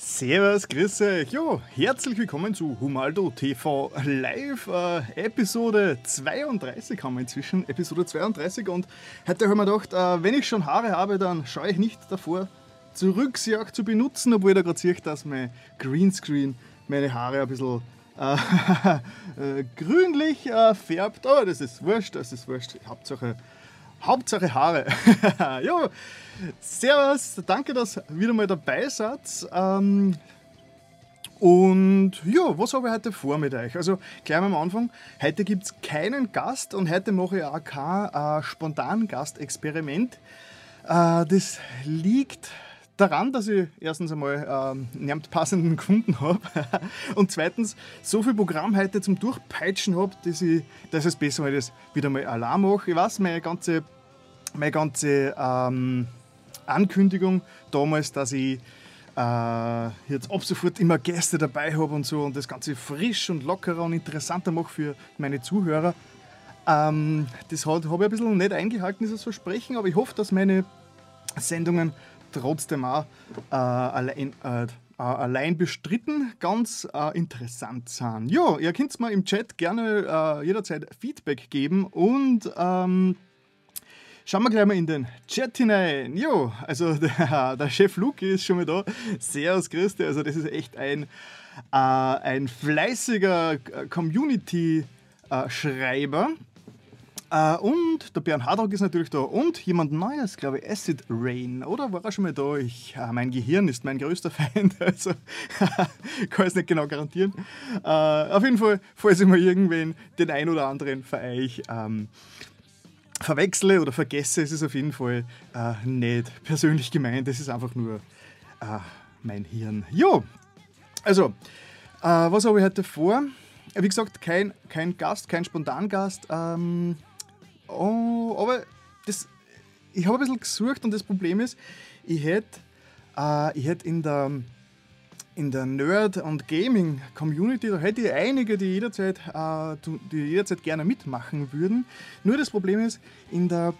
Servus, grüß euch. Jo, herzlich willkommen zu Humaldo TV Live, äh, Episode 32 haben wir inzwischen, Episode 32 und heute haben wir gedacht, äh, wenn ich schon Haare habe, dann schaue ich nicht davor zurück, sie auch zu benutzen, obwohl ich da gerade sehe, dass mein Greenscreen meine Haare ein bisschen äh, äh, grünlich äh, färbt, aber das ist wurscht, das ist wurscht, Hauptsache Hauptsache Haare. jo, servus, danke, dass ihr wieder mal dabei seid. Ähm, und ja, was habe ich heute vor mit euch? Also gleich am Anfang, heute gibt es keinen Gast und heute mache ich auch kein äh, spontan Gastexperiment. Äh, das liegt daran, dass ich erstens einmal ähm, passenden gefunden habe und zweitens so viel Programm heute zum Durchpeitschen habe, dass, ich, dass es besser, wenn ich das wieder mal allein mache. Ich weiß, meine ganze, meine ganze ähm, Ankündigung damals, dass ich äh, jetzt ab sofort immer Gäste dabei habe und so und das Ganze frisch und lockerer und interessanter mache für meine Zuhörer. Ähm, das habe ich ein bisschen nicht eingehalten, dieses Versprechen, aber ich hoffe, dass meine Sendungen trotzdem auch äh, allein, äh, allein bestritten ganz äh, interessant sind. Ja, ihr könnt mir im Chat gerne äh, jederzeit Feedback geben und ähm, schauen wir gleich mal in den Chat hinein. Jo, also der, der Chef Luke ist schon mal da. Servus, Christi. Also das ist echt ein, äh, ein fleißiger Community-Schreiber. Uh, und der Björn Hardrock ist natürlich da. Und jemand Neues, glaube ich, Acid Rain. Oder war er schon mal da? Ich, uh, mein Gehirn ist mein größter Feind, also kann ich es nicht genau garantieren. Uh, auf jeden Fall, falls ich mal irgendwen, den ein oder anderen für euch ähm, verwechsle oder vergesse, ist es auf jeden Fall nicht persönlich gemeint. Es ist einfach nur mein Hirn. Jo, also, was habe ich heute vor? Wie gesagt, kein, kein Gast, kein Spontangast. Ähm, Oh, aber das, ich habe ein bisschen gesucht und das Problem ist, ich hätte äh, hätt in der, in der Nerd- und Gaming-Community, da hätte ich einige, die jederzeit, äh, die jederzeit gerne mitmachen würden. Nur das Problem ist, in der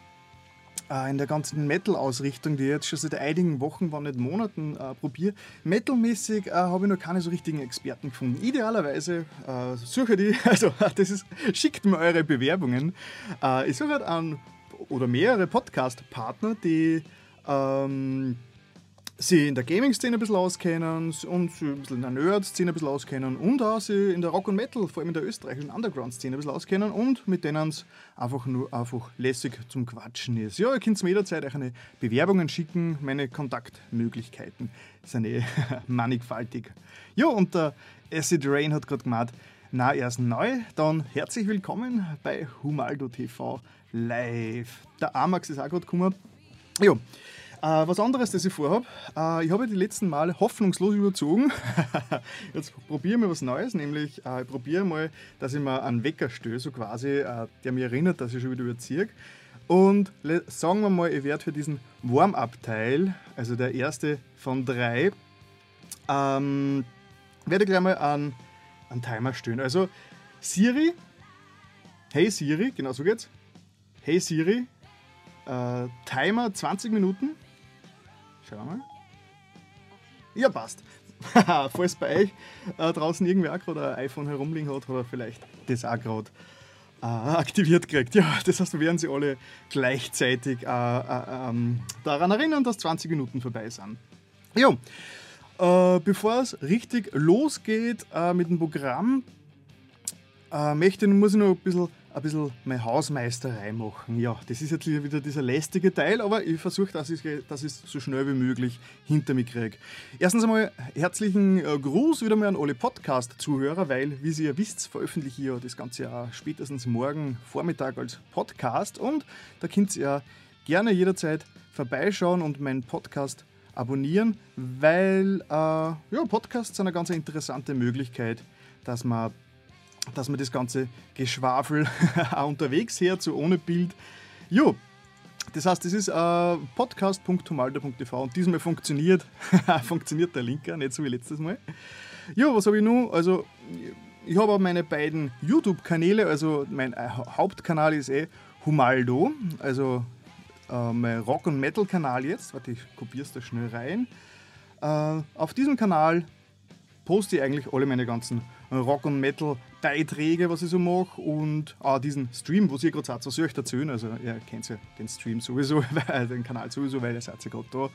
äh, in der ganzen Metal-Ausrichtung, die ich jetzt schon seit einigen Wochen, wenn nicht Monaten äh, probiere. Metal-mäßig äh, habe ich noch keine so richtigen Experten gefunden. Idealerweise äh, suche die, also das ist, schickt mir eure Bewerbungen. Äh, ich suche halt an oder mehrere Podcast-Partner, die ähm, sie in der Gaming-Szene ein bisschen auskennen und sie ein bisschen in der Nerd-Szene ein bisschen auskennen und auch sie in der Rock- und Metal, vor allem in der österreichischen Underground-Szene ein bisschen auskennen und mit denen es einfach nur einfach lässig zum Quatschen ist. Ja, ihr könnt mir jederzeit euch eine Bewerbungen schicken, meine Kontaktmöglichkeiten sind eh mannigfaltig. Ja, und der Acid Rain hat gerade gemeint, na, er ist neu, dann herzlich willkommen bei Humaldo TV live. Der Amax ist auch gerade gekommen. Ja, äh, was anderes, das ich vorhabe, äh, ich habe die letzten Male hoffnungslos überzogen. Jetzt probieren wir was Neues, nämlich äh, ich probiere mal, dass ich mir einen Wecker stöße, so quasi, äh, der mich erinnert, dass ich schon wieder überziehe. Und sagen wir mal, ich werde für diesen Warm-Up-Teil, also der erste von drei, ähm, werde gleich mal einen, einen Timer stellen. Also Siri, hey Siri, genau so geht's. Hey Siri, äh, Timer 20 Minuten. Schauen wir mal. Ja, passt. Falls bei euch äh, draußen irgendwer gerade ein iPhone herumliegen hat oder vielleicht das gerade äh, aktiviert kriegt. Ja, das heißt, wir werden sie alle gleichzeitig äh, äh ähm, daran erinnern, dass 20 Minuten vorbei sind. Ja, äh, bevor es richtig losgeht äh, mit dem Programm, möchte, muss ich noch ein bisschen ein bisschen meine Hausmeisterei machen. Ja, das ist jetzt wieder dieser lästige Teil, aber ich versuche, dass ich es so schnell wie möglich hinter mich kriege. Erstens einmal herzlichen äh, Gruß wieder mal an alle Podcast-Zuhörer, weil, wie Sie ja wisst, veröffentliche ich ja das Ganze ja spätestens morgen Vormittag als Podcast und da könnt ihr ja gerne jederzeit vorbeischauen und meinen Podcast abonnieren, weil äh, ja, Podcasts sind eine ganz interessante Möglichkeit, dass man dass man das ganze Geschwafel unterwegs hört, so ohne Bild. Jo, das heißt, das ist äh, podcast.humaldo.tv und diesmal funktioniert, funktioniert der Linker, nicht so wie letztes Mal. Ja, was habe ich nun? Also, ich habe auch meine beiden YouTube-Kanäle, also mein äh, Hauptkanal ist eh Humaldo, also äh, mein Rock- und Metal-Kanal jetzt. Warte, ich kopiere es da schnell rein. Äh, auf diesem Kanal poste ich eigentlich alle meine ganzen Rock- und Metal-Beiträge, was ich so mache und auch diesen Stream, was ihr gerade seid, was ich erzählen? Also, ihr kennt ja den Stream sowieso, den Kanal sowieso, weil ihr seid ja gerade da.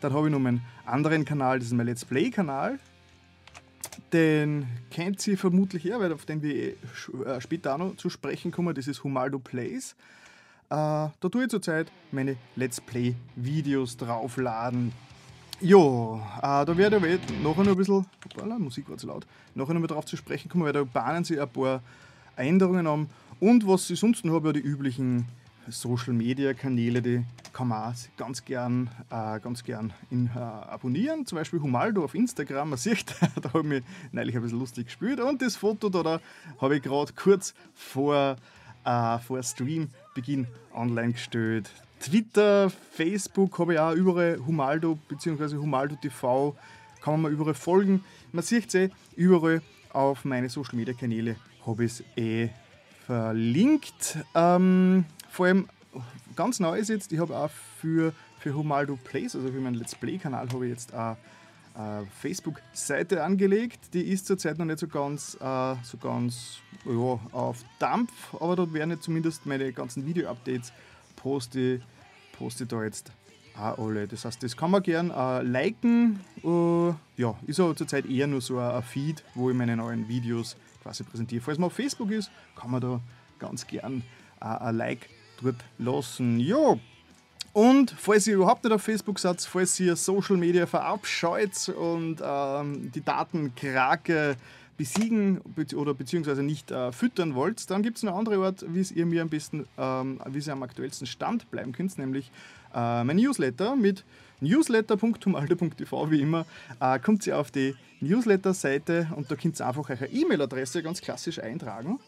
Dann habe ich noch meinen anderen Kanal, das ist mein Let's Play-Kanal. Den kennt ihr vermutlich eher, weil auf den wir äh, später auch noch zu sprechen kommen. Das ist Humaldo Plays. Äh, da tue ich zurzeit meine Let's Play-Videos draufladen. Jo, äh, da werde ich nachher noch ein bisschen, hoppala, Musik war zu laut, nachher noch mal drauf zu sprechen kommen, weil da bahnen sie ein paar Änderungen an. Und was ich sonst noch habe, ja die üblichen Social Media Kanäle, die kann man ganz gern, äh, ganz gern in, äh, abonnieren. Zum Beispiel Humaldo auf Instagram. Man sieht, da habe ich mich neulich ein bisschen lustig gespielt. Und das Foto da, da habe ich gerade kurz vor, äh, vor Streambeginn online gestellt. Twitter, Facebook habe ich auch überall Humaldo bzw. Humaldo TV. Kann man mal überall folgen. Man sieht es eh, überall auf meine Social Media Kanäle habe ich es eh verlinkt. Ähm, vor allem ganz neu ist jetzt, ich habe auch für, für Humaldo Plays, also für meinen Let's Play-Kanal, habe ich jetzt auch eine Facebook-Seite angelegt. Die ist zurzeit noch nicht so ganz, äh, so ganz ja, auf Dampf, aber dort werden jetzt zumindest meine ganzen Video-Updates poste, poste da jetzt auch alle. Das heißt, das kann man gern äh, liken. Äh, ja, ist aber zurzeit eher nur so ein, Feed, wo ich meine neuen Videos quasi präsentiere. Falls man auf Facebook ist, kann man da ganz gern äh, ein Like dort lassen. Ja, und falls ihr überhaupt nicht auf Facebook seid, falls ihr Social Media verabscheut und ähm, die Datenkrake besiegen oder beziehungsweise nicht äh, füttern wollt, dann gibt es eine andere Art, wie ihr mir am besten, ähm, wie ihr am aktuellsten Stand bleiben könnt, nämlich äh, mein Newsletter mit newsletter.humalde.tv wie immer. Äh, kommt ihr auf die Newsletter-Seite und da könnt ihr einfach eure E-Mail-Adresse ganz klassisch eintragen.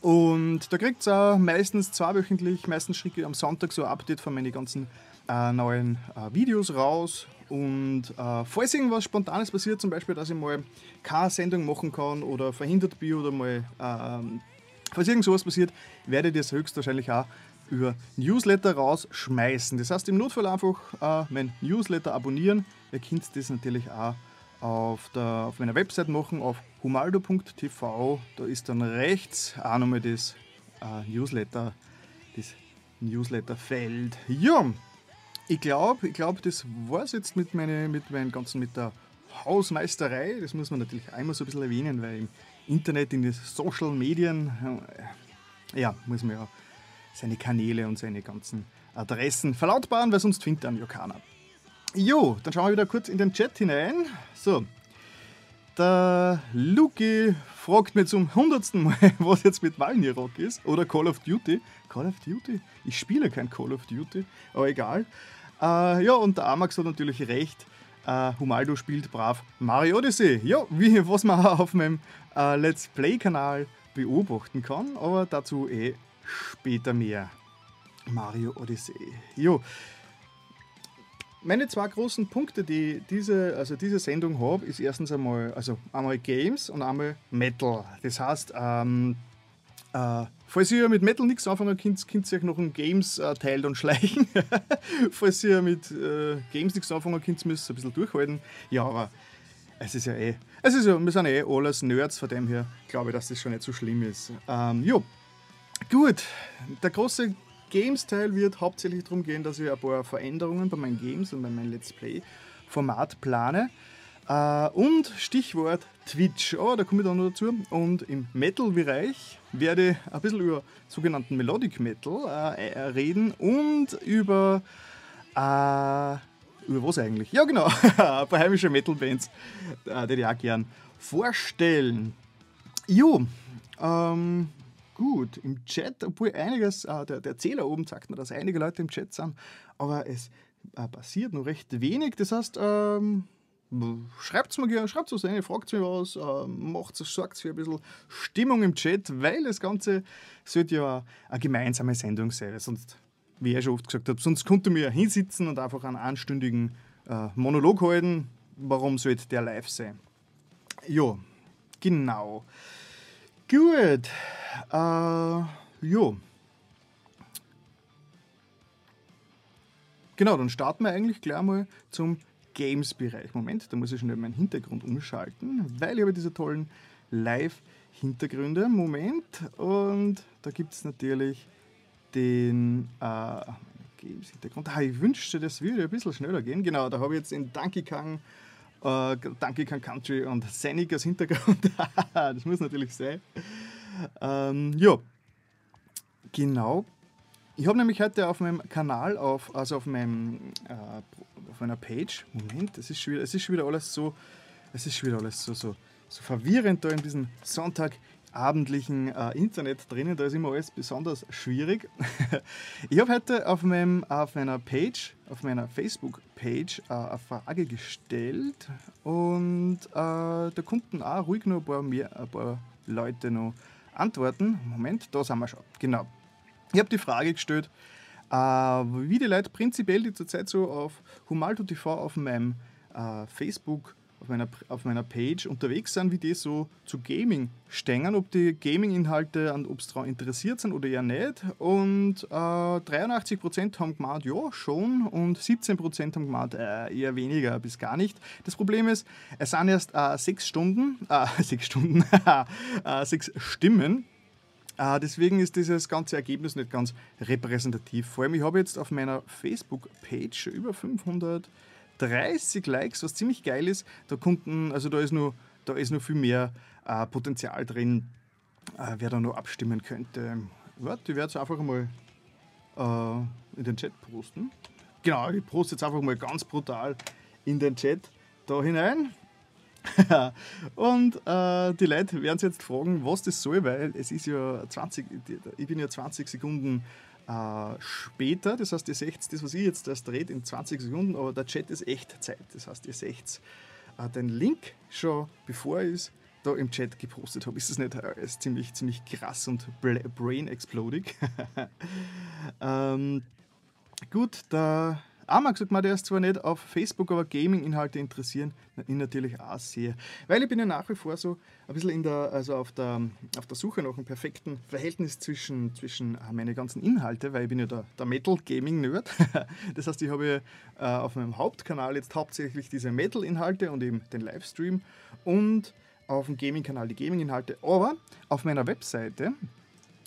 Und da kriegt ihr meistens zweiwöchentlich, meistens schicke ich am Sonntag so ein Update von meinen ganzen äh, neuen äh, Videos raus. Und äh, falls irgendwas Spontanes passiert, zum Beispiel, dass ich mal keine Sendung machen kann oder verhindert bin oder mal, ähm, falls irgend sowas passiert, werde ich das höchstwahrscheinlich auch über Newsletter rausschmeißen. Das heißt, im Notfall einfach äh, mein Newsletter abonnieren. Ihr könnt das natürlich auch auf, der, auf meiner Website machen, auf humaldo.tv. Da ist dann rechts auch nochmal das äh, Newsletter, das Newsletterfeld. Ja, ich glaube, ich glaub, das war es jetzt mit, meine, mit meinen ganzen, mit der Hausmeisterei. Das muss man natürlich einmal so ein bisschen erwähnen, weil im Internet, in den Social Medien, äh, ja, muss man ja seine Kanäle und seine ganzen Adressen verlautbaren, weil sonst findet dann ja keiner. Jo, dann schauen wir wieder kurz in den Chat hinein. So, der Luki fragt mir zum hundertsten Mal, was jetzt mit Valnirok ist oder Call of Duty. Call of Duty? Ich spiele kein Call of Duty, aber egal. Äh, ja, und der Amax hat natürlich recht. Äh, Humaldo spielt brav Mario Odyssey. Ja, wie, was man auf meinem äh, Let's Play-Kanal beobachten kann, aber dazu eh später mehr. Mario Odyssey. Jo, meine zwei großen Punkte, die diese, also diese Sendung habe, ist erstens einmal, also einmal Games und einmal Metal. Das heißt, ähm, äh, falls ihr mit Metal nichts anfangen könnt, könnt ihr euch noch einen Games-Teil dann schleichen. falls ihr mit äh, Games nichts anfangen könnt, müsst ihr ein bisschen durchhalten. Ja, aber es ist ja eh, es ist ja, wir sind eh alles Nerds, von dem her glaube ich, dass das schon nicht so schlimm ist. Ähm, jo, gut, der große Games-Teil wird hauptsächlich darum gehen, dass ich ein paar Veränderungen bei meinen Games und bei meinem Let's Play-Format plane. Uh, und Stichwort Twitch, oh, da komme ich dann noch dazu. Und im Metal-Bereich werde ein bisschen über sogenannten Melodic Metal äh, reden und über, äh, über was eigentlich? Ja, genau, ein paar heimische Metal-Bands, äh, die ich auch gern vorstellen. Jo, ähm, gut im Chat, obwohl einiges, äh, der, der Zähler oben sagt mir, dass einige Leute im Chat sind, aber es äh, passiert nur recht wenig. Das heißt, ähm, schreibt es mir gerne, schreibt es rein, fragt mir was, äh, macht sorgt für ein bisschen Stimmung im Chat, weil das Ganze sollte ja eine gemeinsame Sendung sein, sonst, wie ich schon oft gesagt habe, sonst konnte mir hinsitzen und einfach einen anstündigen äh, Monolog halten. Warum sollte der live sein? Ja, genau. Gut. Äh, jo. Genau, dann starten wir eigentlich gleich mal zum Games-Bereich. Moment, da muss ich schnell meinen Hintergrund umschalten, weil ich habe diese tollen Live-Hintergründe. Moment, und da gibt es natürlich den äh, Games-Hintergrund. Ah, ich wünschte, das würde ein bisschen schneller gehen. Genau, da habe ich jetzt in Donkey Kong, äh, Donkey Kong Country und Sonic als Hintergrund. das muss natürlich sein. Ähm, ja, genau. Ich habe nämlich heute auf meinem Kanal, auf, also auf, meinem, äh, auf meiner Page, Moment, es ist, schon wieder, ist schon wieder alles so, es ist schon wieder alles so, so, so verwirrend da in diesem Sonntagabendlichen äh, Internet drinnen, da ist immer alles besonders schwierig. ich habe heute auf, meinem, auf meiner Page, auf meiner Facebook-Page äh, eine Frage gestellt und äh, da konnten auch ruhig noch ein paar, mehr, ein paar Leute noch antworten. Moment, da sind wir schon. Genau. Ich habe die Frage gestellt, äh, wie die Leute prinzipiell, die zurzeit so auf Humalto TV auf meinem äh, Facebook, auf meiner, auf meiner Page unterwegs sind, wie die so zu Gaming stehen, ob die Gaming-Inhalte, ob sie daran interessiert sind oder eher nicht. Und äh, 83% haben gemeint, ja, schon, und 17% haben gemeint, äh, eher weniger bis gar nicht. Das Problem ist, es sind erst äh, sechs Stunden, äh, sechs Stunden, äh, sechs Stimmen deswegen ist dieses ganze Ergebnis nicht ganz repräsentativ. Vor allem, ich habe jetzt auf meiner Facebook-Page über 530 Likes, was ziemlich geil ist. Da konnten, also da ist nur, da ist noch viel mehr uh, Potenzial drin, uh, wer da noch abstimmen könnte. Warte, ich werde es einfach mal in den Chat posten. Genau, ich poste jetzt einfach mal ganz brutal in den Chat da hinein. und äh, die Leute werden sich jetzt fragen, was das soll, weil es ist ja 20, ich bin ja 20 Sekunden äh, später, das heißt, ihr seht das, was ich jetzt erst dreht, in 20 Sekunden, aber der Chat ist echt Zeit. Das heißt, ihr seht äh, den Link schon, bevor ich es da im Chat gepostet habe. Ist das nicht äh, ist ziemlich, ziemlich krass und brain exploding? ähm, gut, da Einmal gesagt, der ist zwar nicht auf Facebook, aber Gaming-Inhalte interessieren ihn natürlich auch sehr. Weil ich bin ja nach wie vor so ein bisschen in der, also auf, der, auf der Suche nach einem perfekten Verhältnis zwischen, zwischen äh, meine ganzen Inhalte, weil ich bin ja der, der Metal-Gaming-Nerd. Das heißt, ich habe äh, auf meinem Hauptkanal jetzt hauptsächlich diese Metal-Inhalte und eben den Livestream und auf dem Gaming-Kanal die Gaming-Inhalte. Aber auf meiner Webseite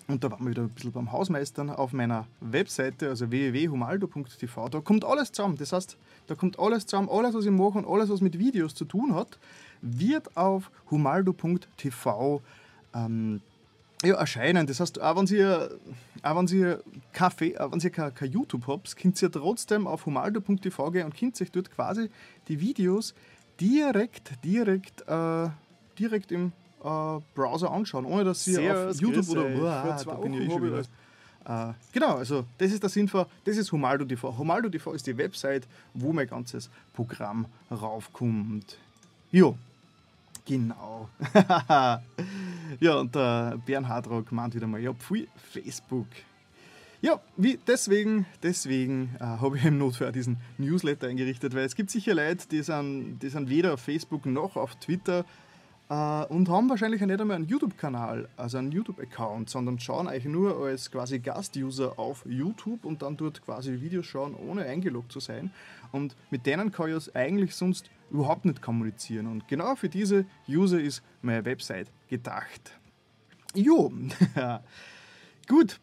und da waren wir wieder ein bisschen beim Hausmeistern auf meiner Webseite, also www.humaldo.tv. Da kommt alles zusammen. Das heißt, da kommt alles zusammen, alles, was ich mache und alles, was mit Videos zu tun hat, wird auf humaldo.tv ähm, ja, erscheinen. Das heißt, auch wenn Sie, auch kein, kein YouTube habt, könnt ihr trotzdem auf humaldo.tv gehen und könnt sich dort quasi die Videos direkt, direkt, äh, direkt im äh, Browser anschauen, ohne dass sie Sehr auf YouTube oder wow, da bin ich eh schon wieder. Äh, genau, also das ist der Sinn von, das ist Humaldo TV. Humaldo TV ist die Website, wo mein ganzes Programm raufkommt. Jo, genau. ja, und der Bernhard Rock meint wieder mal, ja, pfui, Facebook. Ja, wie, deswegen, deswegen äh, habe ich im Notfall diesen Newsletter eingerichtet, weil es gibt sicher Leute, die sind, die sind weder auf Facebook noch auf Twitter und haben wahrscheinlich nicht einmal einen YouTube-Kanal, also einen YouTube-Account, sondern schauen eigentlich nur als quasi Gast-User auf YouTube und dann dort quasi Videos schauen, ohne eingeloggt zu sein. Und mit denen kann ich eigentlich sonst überhaupt nicht kommunizieren. Und genau für diese User ist meine Website gedacht. Jo, gut,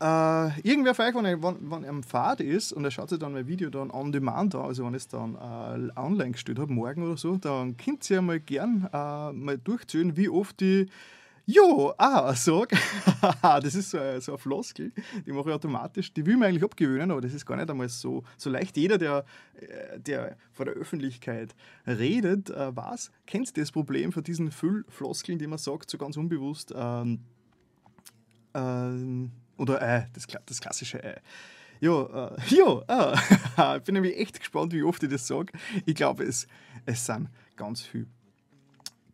äh, irgendwer von euch, wenn er, wenn, wenn er am Fahrt ist und er schaut sich dann mein Video dann on demand an, also wenn ich es dann äh, online gestellt habe, morgen oder so, dann könnt ihr mal gern äh, mal durchzählen, wie oft die Jo, ah, sag. das ist so so eine Floskel, die mache ich automatisch. Die will man eigentlich abgewöhnen, aber das ist gar nicht einmal so, so leicht. Jeder, der, der vor der Öffentlichkeit redet, was, kennt das Problem von diesen Füllfloskeln, die man sagt, so ganz unbewusst. Ähm, ähm, oder äh, das, das klassische Äh. Ja, äh, ja, äh. ich bin nämlich echt gespannt, wie oft ich das sage. Ich glaube, es, es sind ganz viel.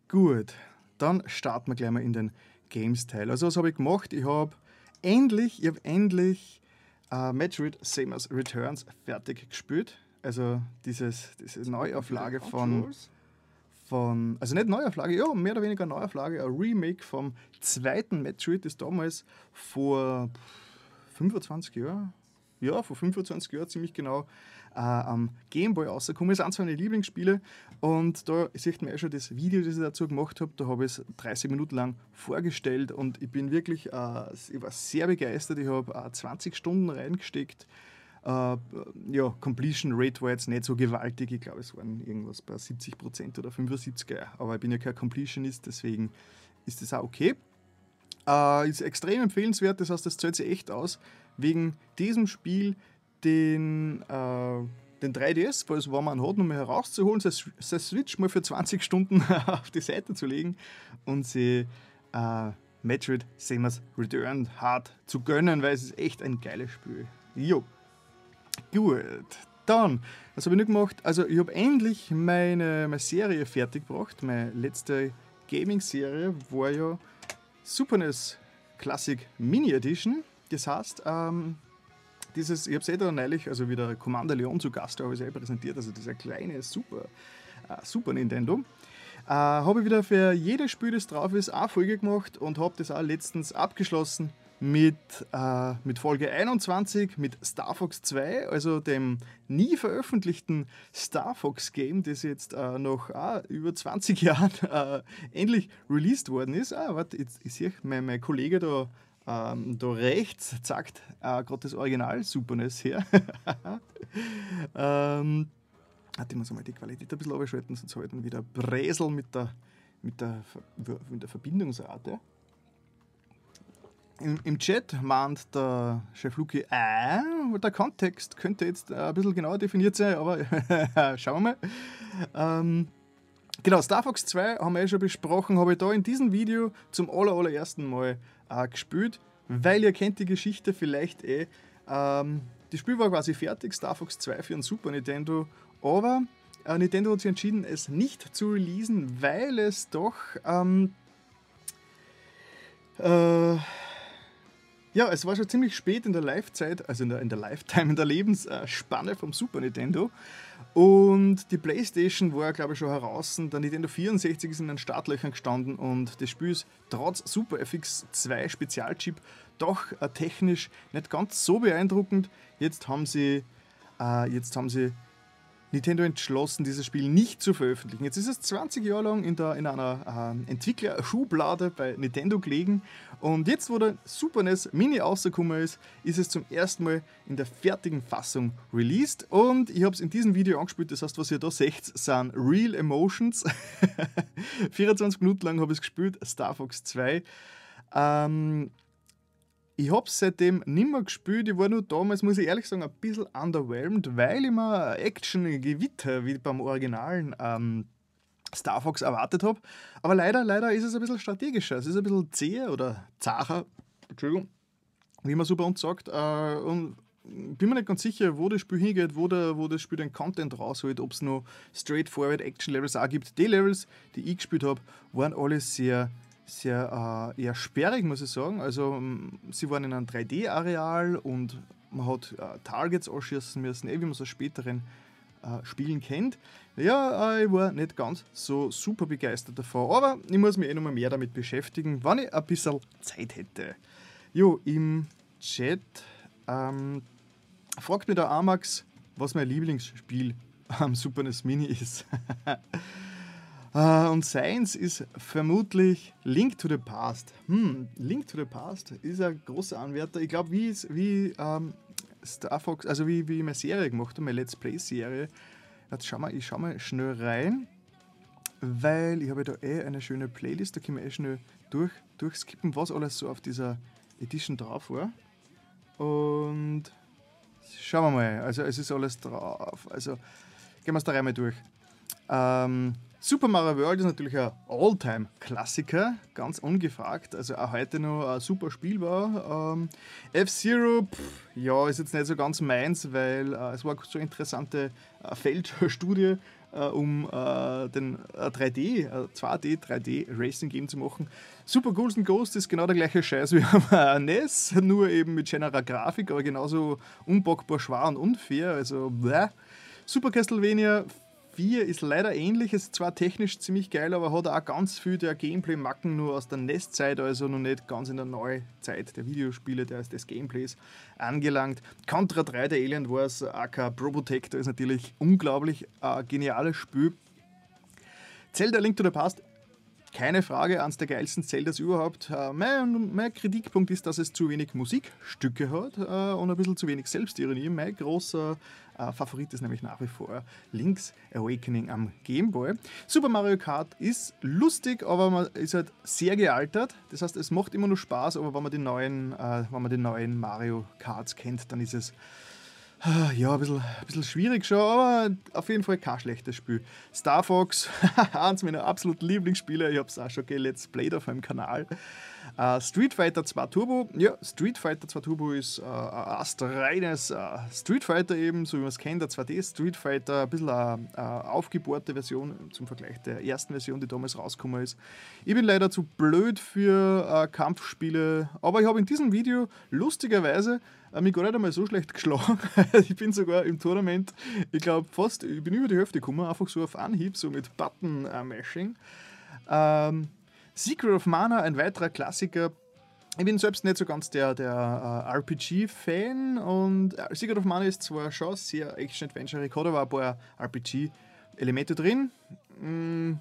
Gut, dann starten wir gleich mal in den Games-Teil. Also, was habe ich gemacht? Ich habe endlich, ich habe endlich äh, Metroid Samus Returns fertig gespielt. Also, dieses, diese Neuauflage von von, also nicht Neuauflage, ja, mehr oder weniger Neuauflage, ein Remake vom zweiten Metroid, das damals vor 25 Jahren, ja, vor 25 Jahren ziemlich genau äh, am Gameboy rausgekommen ist. Eines meiner Lieblingsspiele. Und da sieht man ja schon das Video, das ich dazu gemacht habe. Da habe ich es 30 Minuten lang vorgestellt und ich bin wirklich, äh, ich war sehr begeistert. Ich habe äh, 20 Stunden reingesteckt. Uh, ja, Completion Rate war jetzt nicht so gewaltig. Ich glaube, es waren irgendwas bei 70% oder 75%. Aber ich bin ja kein Completionist, deswegen ist das auch okay. Uh, ist extrem empfehlenswert, das heißt, das zahlt sich echt aus, wegen diesem Spiel den, uh, den 3DS, falls man einen hat, nochmal herauszuholen, sein Switch mal für 20 Stunden auf die Seite zu legen und sie Metroid Samus Return hart zu gönnen, weil es ist echt ein geiles Spiel. Jo. Gut, dann, was habe ich noch gemacht? Also, ich habe endlich meine, meine Serie fertig gebracht. Meine letzte Gaming-Serie war ja Super NES Classic Mini Edition. Das heißt, ähm, dieses, ich habe es eh da neulich, also wieder Commander Leon zu Gast, habe ich es eh präsentiert, also dieser kleine Super, äh, Super Nintendo. Äh, habe ich wieder für jedes Spiel, das drauf ist, eine Folge gemacht und habe das auch letztens abgeschlossen mit, äh, mit Folge 21, mit Star Fox 2, also dem nie veröffentlichten Star Fox Game, das jetzt äh, nach äh, über 20 Jahren äh, endlich released worden ist. Ah, warte, jetzt, ich sehe, mein, mein Kollege da, ähm, da rechts zeigt äh, gerade das Original Super NES her. ähm, ich muss mal die Qualität ein bisschen abschalten, sonst halten wieder Bresel mit der, mit der, mit der Verbindungsrate. Im, Im, Chat mahnt der Chef Luki, äh, der Kontext könnte jetzt ein bisschen genauer definiert sein, aber schauen wir mal. Ähm, genau, Star Fox 2 haben wir ja schon besprochen, habe ich da in diesem Video zum aller, allerersten Mal äh, gespielt, weil ihr kennt die Geschichte vielleicht eh. Ähm, das Spiel war quasi fertig, Star Fox 2 für ein Super Nintendo, aber äh, Nintendo hat sich entschieden, es nicht zu releasen, weil es doch ähm, äh, ja, es war schon ziemlich spät in der Live-Zeit, also in der, in der Lifetime, in der Lebensspanne vom Super Nintendo. Und die PlayStation war, glaube ich, schon heraus. Der Nintendo 64 ist in den Startlöchern gestanden und das Spiel ist trotz Super FX2 Spezialchip doch äh, technisch nicht ganz so beeindruckend. Jetzt haben sie, äh, jetzt haben sie Nintendo entschlossen, dieses Spiel nicht zu veröffentlichen. Jetzt ist es 20 Jahre lang in, der, in einer äh, Entwicklerschublade bei Nintendo gelegen und jetzt, wo der Super NES Mini rausgekommen ist, ist es zum ersten Mal in der fertigen Fassung released und ich habe es in diesem Video angespielt, das heißt, was ihr da seht, sind Real Emotions. 24 Minuten lang habe ich es gespielt, Star Fox 2. Ähm, ich habe es seitdem nicht mehr gespielt. Ich war nur damals, muss ich ehrlich sagen, ein bisschen underwhelmed, weil ich mir Action-Gewitter wie beim originalen ähm, Star Fox erwartet habe. Aber leider, leider ist es ein bisschen strategischer. Es ist ein bisschen zäher oder zacher, Entschuldigung, wie man so bei uns sagt. Äh, und bin mir nicht ganz sicher, wo das Spiel hingeht, wo, der, wo das Spiel den Content rausholt, ob es noch straightforward Action-Levels auch gibt. Die Levels, die ich gespielt habe, waren alle sehr sehr äh, eher sperrig, muss ich sagen. Also sie waren in einem 3D-Areal und man hat äh, Targets ausschießen müssen, eh, wie man es aus späteren äh, Spielen kennt. Ja, äh, ich war nicht ganz so super begeistert davon, aber ich muss mich eh noch mal mehr damit beschäftigen, wenn ich ein bisschen Zeit hätte. Jo, im Chat ähm, fragt mir der Amax, was mein Lieblingsspiel am Super NES Mini ist. Uh, und Science ist vermutlich Link to the Past. Hm, Link to the Past ist ein großer Anwärter. Ich glaube, wie, wie ähm, Star Fox, also wie, wie ich meine Serie gemacht habe, meine Let's Play-Serie. Jetzt schau mal, ich schau mal schnell rein, weil ich habe da eh eine schöne Playlist, da können wir eh schnell durch, durchskippen, was alles so auf dieser Edition drauf war. Und schauen wir mal, also es ist alles drauf. Also gehen wir es da einmal durch. Ähm, Super Mario World ist natürlich ein All-Time-Klassiker, ganz ungefragt. Also auch heute noch super spielbar. Ähm, F-Zero, ja, ist jetzt nicht so ganz meins, weil äh, es war so eine interessante äh, Feldstudie, äh, um den 3D, 2D, 3D Racing Game zu machen. Super Ghouls Ghost ist genau der gleiche Scheiß wie am NES, nur eben mit schönerer Grafik, aber genauso unbockbar schwer und unfair. Also, bläh. Super Castlevania 4 ist leider ähnlich, ist zwar technisch ziemlich geil, aber hat auch ganz viel der Gameplay-Macken nur aus der NES-Zeit, also noch nicht ganz in der Neuzeit der Videospiele, der des Gameplays angelangt. Contra 3, der Alien Wars, AK Pro Protector ist natürlich unglaublich äh, geniales Spiel. Zelda Link to the Past keine Frage, eines der geilsten Zeldas überhaupt. Äh, mein, mein, Kritikpunkt ist, dass es zu wenig Musikstücke hat äh, und ein bisschen zu wenig Selbstironie. Mein großer äh, Favorit ist nämlich nach wie vor Link's Awakening am Game Boy. Super Mario Kart ist lustig, aber man ist halt sehr gealtert. Das heißt, es macht immer noch Spaß, aber wenn man die neuen, wenn man die neuen Mario Karts kennt, dann ist es ja, ein bisschen, ein bisschen schwierig schon, aber auf jeden Fall kein schlechtes Spiel. Star Fox, eins meiner absoluten Lieblingsspiele, ich habe es auch schon Let's Played auf meinem Kanal. Uh, Street Fighter 2 Turbo, ja, Street Fighter 2 Turbo ist uh, ein reines uh, Street Fighter eben, so wie man es kennt, der 2D Street Fighter, ein bisschen eine aufgebohrte Version zum Vergleich der ersten Version, die damals rausgekommen ist. Ich bin leider zu blöd für Kampfspiele, aber ich habe in diesem Video lustigerweise mich gar nicht einmal so schlecht geschlagen. ich bin sogar im Tournament, ich glaube fast, ich bin über die Hälfte gekommen, einfach so auf Anhieb, so mit Button-Mashing. Ähm, Secret of Mana, ein weiterer Klassiker. Ich bin selbst nicht so ganz der, der uh, äh, RPG-Fan und uh, Secret of Mana ist zwar schon sehr Action-Adventure, hat aber ein paar RPG-Elemente drin. Mm,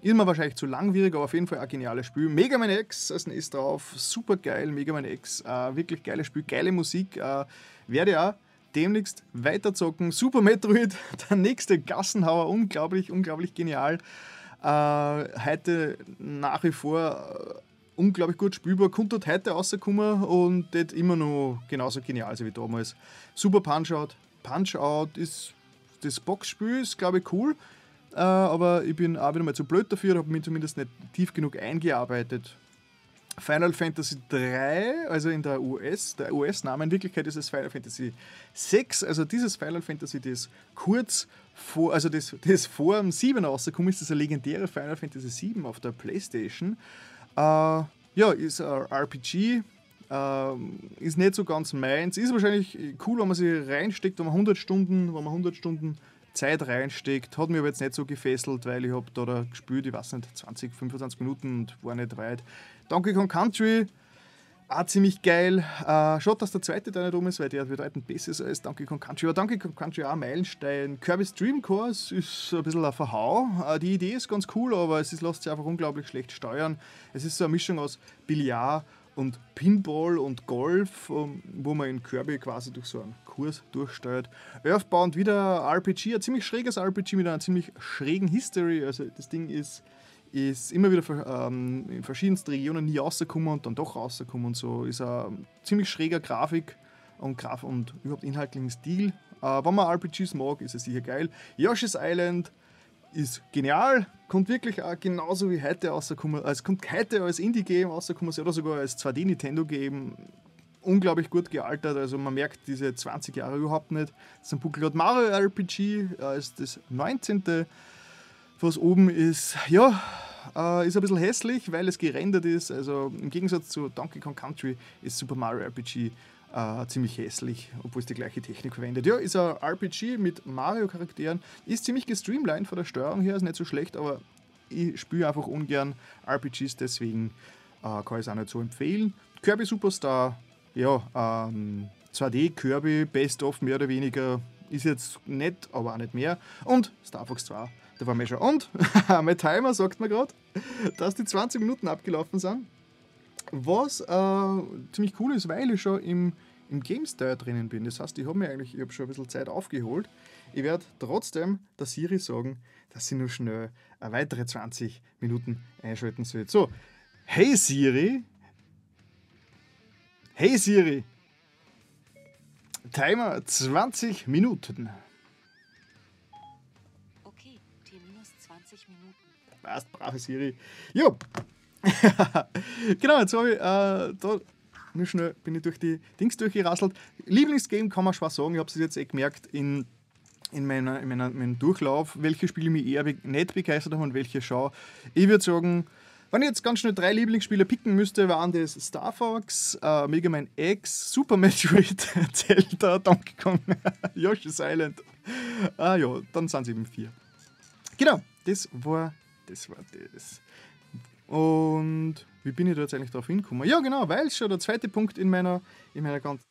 ist mir wahrscheinlich zu langwierig, aber auf jeden Fall ein geniales Spiel. Mega Man X als ist drauf, super geil, Mega Man X, äh, wirklich geiles Spiel, geile Musik. Äh, werde auch demnächst weiterzocken. Super Metroid, der nächste Gassenhauer, unglaublich, unglaublich genial. Äh, heute nach wie vor äh, unglaublich gut spielbar, kommt heute rausgekommen und das immer noch genauso genial wie damals. Super Punch-Out. Punch-Out ist das Boxspiel, ist glaube ich cool. Äh, aber ich bin auch wieder mal zu blöd dafür, habe mich zumindest nicht tief genug eingearbeitet. Final Fantasy 3, also in der US, der US-Name, in Wirklichkeit ist es Final Fantasy 6, also dieses Final Fantasy, das kurz vor, also das, das vor dem 7 rausgekommen ist, das legendäre Final Fantasy 7 auf der Playstation. Äh, ja, ist ein RPG, äh, ist nicht so ganz meins, ist wahrscheinlich cool, wenn man sich reinsteckt, wenn man 100 Stunden, wenn man 100 Stunden Zeit reinsteckt. Hat mich aber jetzt nicht so gefesselt, weil ich habe da, da gespielt, ich weiß nicht, 20, 25 Minuten und war nicht weit. Donkey Kong Country, auch ziemlich geil. Äh, schaut, dass der zweite da nicht rum ist, weil der bedeutend besser ist als Donkey Kong Country. Aber Donkey Kong Country auch ein Meilenstein. Kirby's Dream Course ist ein bisschen ein Verhau. Äh, die Idee ist ganz cool, aber es ist, lässt sich einfach unglaublich schlecht steuern. Es ist so eine Mischung aus Billard und Pinball und Golf, ähm, wo man in Kirby quasi durch so einen Kurs durchsteuert. Earthbound wieder RPG, ein ziemlich schräges RPG mit einer ziemlich schrägen History. Also das Ding ist, ist immer wieder ähm, in verschiedensten Regionen nie rausgekommen und dann doch rausgekommen und so. Ist ein ziemlich schräger Grafik und, Graf und überhaupt inhaltlichen Stil. Äh, wenn man RPGs mag, ist es sicher geil. Yoshi's Island ist genial, kommt wirklich auch genauso wie heute rausgekommen. Also kommt heute als Indie-Game rausgekommen oder sogar als 2D-Nintendo-Game unglaublich gut gealtert. Also man merkt diese 20 Jahre überhaupt nicht. Das ist ein Buckelot Mario RPG, äh, ist das 19. Was oben ist, ja, äh, ist ein bisschen hässlich, weil es gerendert ist. Also im Gegensatz zu Donkey Kong Country ist Super Mario RPG äh, ziemlich hässlich, obwohl es die gleiche Technik verwendet. Ja, ist ein RPG mit Mario-Charakteren, ist ziemlich gestreamlined von der Steuerung her, ist nicht so schlecht, aber ich spiele einfach ungern RPGs, deswegen äh, kann ich es auch nicht so empfehlen. Kirby Superstar ja, ähm, 2D Kirby Best of mehr oder weniger ist jetzt nett, aber auch nicht mehr. Und Star Fox 2, da war mir schon. Und mein Timer sagt mir gerade, dass die 20 Minuten abgelaufen sind. Was äh, ziemlich cool ist, weil ich schon im, im GameStar drinnen bin. Das heißt, ich habe mir eigentlich ich hab schon ein bisschen Zeit aufgeholt. Ich werde trotzdem der Siri sagen, dass sie nur schnell weitere 20 Minuten einschalten soll. So, hey Siri, Hey Siri! Timer 20 Minuten. Okay, T minus 20 Minuten. Passt, brave Siri. Jo! genau, jetzt habe ich äh, da nur schnell bin ich durch die Dings durchgerasselt. Lieblingsgame kann man schwer sagen, ich habe es jetzt eh gemerkt in, in, meiner, in meiner, meinem Durchlauf, welche Spiele mich eher be nicht begeistert haben und welche schaue. Ich würde sagen, wenn ich jetzt ganz schnell drei Lieblingsspiele picken müsste, waren das Star Fox, äh, Mega Man X, Super Metroid, Zelda, Donkey Kong, Yoshi's Island. Ah ja, dann sind es eben vier. genau, das war das. War das. Und wie bin ich da jetzt eigentlich drauf hingekommen? Ja, genau, weil schon der zweite Punkt in meiner, in meiner ganzen.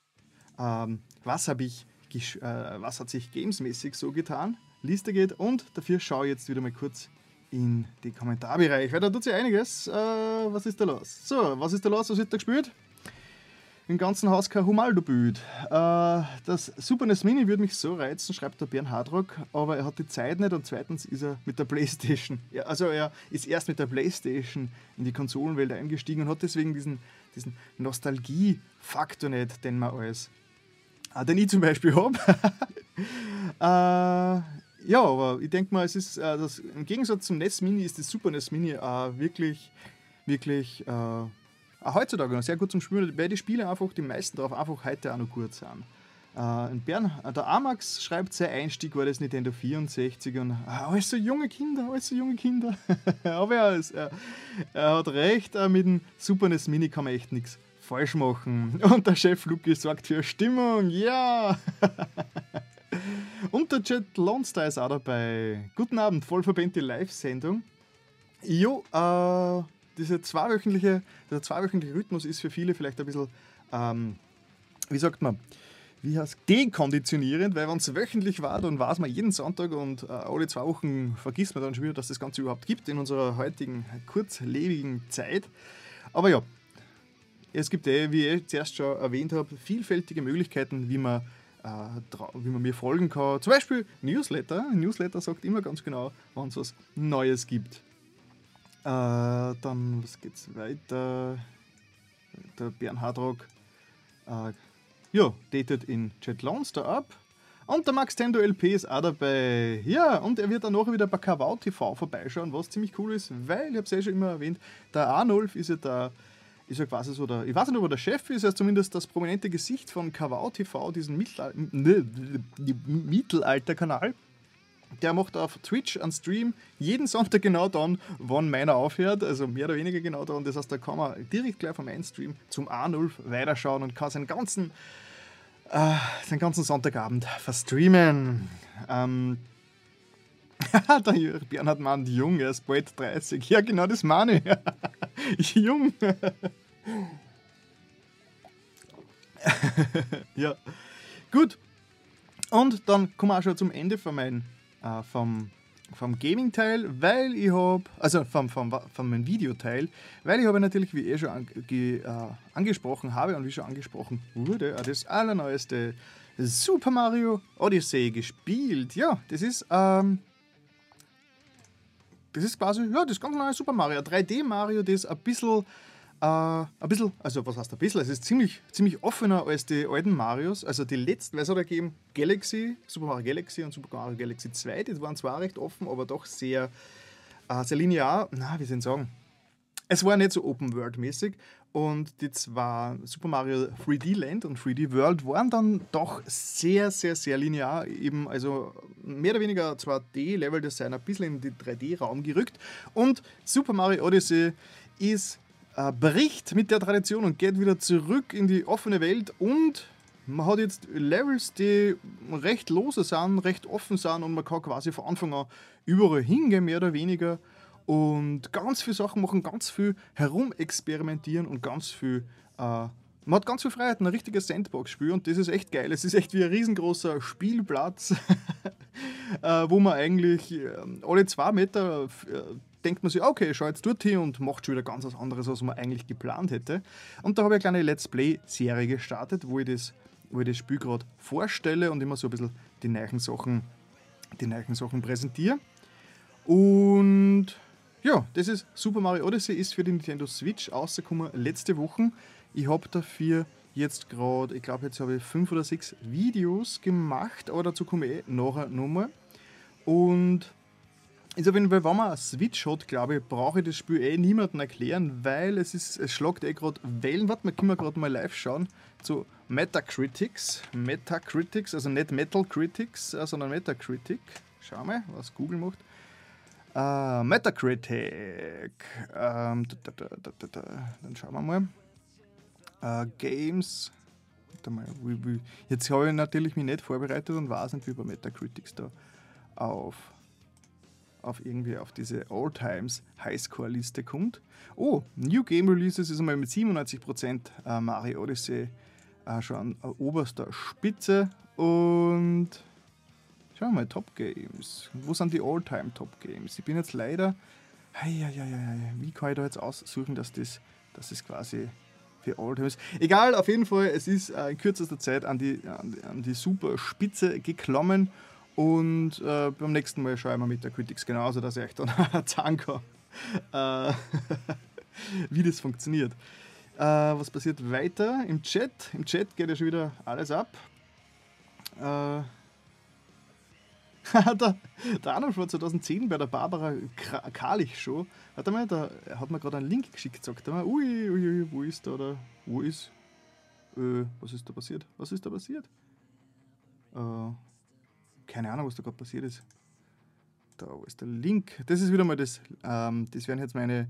Ähm, was habe ich, äh, was hat sich gamesmäßig so getan? Liste geht und dafür schaue ich jetzt wieder mal kurz in den Kommentarbereich, weil da tut sich einiges. Äh, was ist da los? So, was ist da los? Was wird da gespielt? Im ganzen Haus kein Humaldo-Bild. Äh, das Super NES Mini würde mich so reizen, schreibt der Bernhard Rock, aber er hat die Zeit nicht und zweitens ist er mit der Playstation, also er ist erst mit der Playstation in die Konsolenwelt eingestiegen und hat deswegen diesen, diesen Nostalgie-Faktor nicht, den man als, äh, den ich zum Beispiel habe. äh, ja, aber ich denke mal, es ist äh, das, im Gegensatz zum NES Mini ist das Super NES Mini äh, wirklich, wirklich äh, heutzutage noch sehr gut zum Spielen, weil die Spiele einfach, die meisten darauf einfach heute auch noch gut sind. Äh, Bern, äh, der Amax schreibt, sein Einstieg war das Nintendo 64 und ah, alles so junge Kinder, alles so junge Kinder. aber er, ist, er, er, hat recht, äh, mit dem Super NES Mini kann man echt nichts falsch machen. Und der Chef Luki sorgt für Stimmung, ja! Und der Jet Lonstar ist auch dabei. Guten Abend, vollverbände Live-Sendung. Jo, äh, diese zweiwöchentliche, dieser zweiwöchentliche Rhythmus ist für viele vielleicht ein bisschen, ähm, wie sagt man, wie heißt dekonditionierend, weil wenn es wöchentlich war, dann weiß man jeden Sonntag und äh, alle zwei Wochen vergisst man dann schon wieder, dass das Ganze überhaupt gibt in unserer heutigen kurzlebigen Zeit. Aber ja, es gibt eh, wie ich zuerst schon erwähnt habe, vielfältige Möglichkeiten, wie man, wie man mir folgen kann. Zum Beispiel Newsletter. Newsletter sagt immer ganz genau, wann es was Neues gibt. Äh, dann, was geht's weiter? Der Bernhard Rock, äh, ja, datet in Jet Lonster ab. Und der Max Tendo LP ist auch dabei. Ja, und er wird dann noch wieder bei Kawau TV vorbeischauen, was ziemlich cool ist, weil, ich habe es ja schon immer erwähnt, der Arnulf ist ja der, ist ja quasi so der, ich weiß nicht, ob er der Chef ist, er ist zumindest das prominente Gesicht von Kawau TV, diesen Mittelalter-Kanal der macht auf Twitch einen Stream jeden Sonntag genau dann, wann meiner aufhört, also mehr oder weniger genau dann. Das heißt, da kann man direkt gleich vom Mainstream zum A0 weiterschauen und kann seinen ganzen, äh, seinen ganzen Sonntagabend verstreamen. Ähm, der Bernhard Mann, jung, er ist bald 30. Ja, genau das meine ich. jung. ja, gut. Und dann kommen wir auch schon zum Ende von meinem äh, vom, vom Gaming-Teil, weil ich habe, also vom, vom, vom meinem Videoteil, weil ich habe natürlich, wie ich eh schon an, ge, äh, angesprochen habe und wie schon angesprochen wurde, das allerneueste Super Mario Odyssey gespielt. Ja, das ist, ähm, das ist quasi, ja, das ganz neue Super Mario, 3D Mario, das ein bisschen äh, ein bisschen, also was heißt ein bisschen, es ist ziemlich, ziemlich offener als die alten Marios. Also die letzten, es hat gegeben Galaxy, Super Mario Galaxy und Super Mario Galaxy 2, die waren zwar recht offen, aber doch sehr, äh, sehr linear. Na, wie soll ich sagen? Es war nicht so Open World mäßig und die zwei Super Mario 3D Land und 3D World waren dann doch sehr, sehr, sehr linear. Eben, also mehr oder weniger 2D-Level-Design ein bisschen in den 3D-Raum gerückt. Und Super Mario Odyssey ist bricht mit der Tradition und geht wieder zurück in die offene Welt und man hat jetzt Levels, die recht lose sind, recht offen sind und man kann quasi von Anfang an überall hingehen, mehr oder weniger. Und ganz viele Sachen machen, ganz viel herumexperimentieren und ganz viel. Äh, man hat ganz viel Freiheit, ein richtiges Sandbox-Spiel und das ist echt geil. Es ist echt wie ein riesengroßer Spielplatz, äh, wo man eigentlich äh, alle zwei Meter äh, denkt man sich, okay, schau jetzt dort hin und macht schon wieder ganz was anderes, was man eigentlich geplant hätte. Und da habe ich eine kleine Let's Play-Serie gestartet, wo ich das, wo ich das Spiel gerade vorstelle und immer so ein bisschen die neuen Sachen, die neuen Sachen präsentiere. Und ja, das ist Super Mario Odyssey, ist für die Nintendo Switch rausgekommen letzte Woche. Ich habe dafür jetzt gerade, ich glaube, jetzt habe ich fünf oder sechs Videos gemacht, aber dazu komme ich eh nachher nochmal. Und ist auf jeden wenn man eine Switch hat, glaube ich, brauche ich das Spiel eh niemandem erklären, weil es ist, es schlagt eh gerade Wellen. Warte, wir können gerade mal live schauen zu Metacritics. Metacritics, also nicht Metal Critics, äh, sondern Metacritic. Schau mal, was Google macht. Uh, Metacritic. Ähm, da, da, da, Dann schauen wir mal. Uh, Games. Mal. Jetzt habe ich natürlich mich nicht vorbereitet und weiß nicht, wie bei Metacritics da auf auf irgendwie auf diese All-Times Highscore-Liste kommt. Oh, New Game Releases ist einmal mit 97% äh, Mario Odyssey äh, schon an oberster Spitze. Und schauen wir mal, Top Games. Wo sind die All-Time Top Games? Ich bin jetzt leider. Wie kann ich da jetzt aussuchen, dass das, dass das quasi für ist? Egal, auf jeden Fall, es ist äh, in kürzester Zeit an die, an, an die super Spitze geklommen. Und äh, beim nächsten Mal schaue ich mal mit der Critics genauso, dass ich euch dann sagen kann, äh, wie das funktioniert. Äh, was passiert weiter im Chat? Im Chat geht ja schon wieder alles ab. Äh, der, der Arnold war 2010 bei der Barbara Karlich Show. Hat er mal, da hat mir gerade einen Link geschickt, sagt er mal, ui, ui, ui, wo ist da, oder wo ist, äh, was ist da passiert? Was ist da passiert? Keine Ahnung, was da gerade passiert ist. Da, ist der Link? Das ist wieder mal das, ähm, das werden jetzt meine,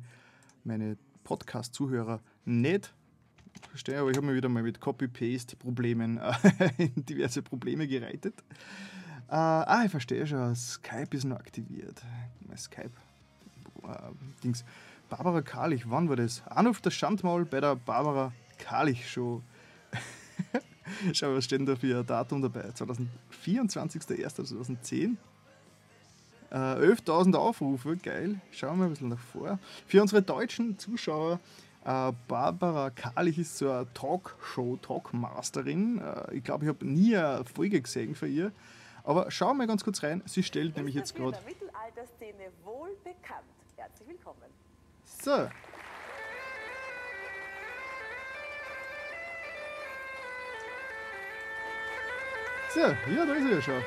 meine Podcast-Zuhörer nicht verstehen, aber ich habe mir wieder mal mit Copy-Paste-Problemen äh, in diverse Probleme gereitet. Äh, ah, ich verstehe schon, Skype ist noch aktiviert. Mein Skype-Dings. Äh, Barbara Karlich, wann war das? Anruf das Schandmaul bei der Barbara Karlich Show. Schau, was steht da für ein Datum dabei? 2024.01.2010. Äh, 11.000 Aufrufe, geil. Schauen wir ein bisschen nach vor. Für unsere deutschen Zuschauer, äh, Barbara Karlich ist so eine Talkshow, Talkmasterin. Äh, ich glaube, ich habe nie eine Folge gesehen von ihr. Aber schauen wir ganz kurz rein. Sie stellt nämlich jetzt gerade. In der Mittelalterszene wohl bekannt. Herzlich willkommen. So, So, ja, da ist er ja schon.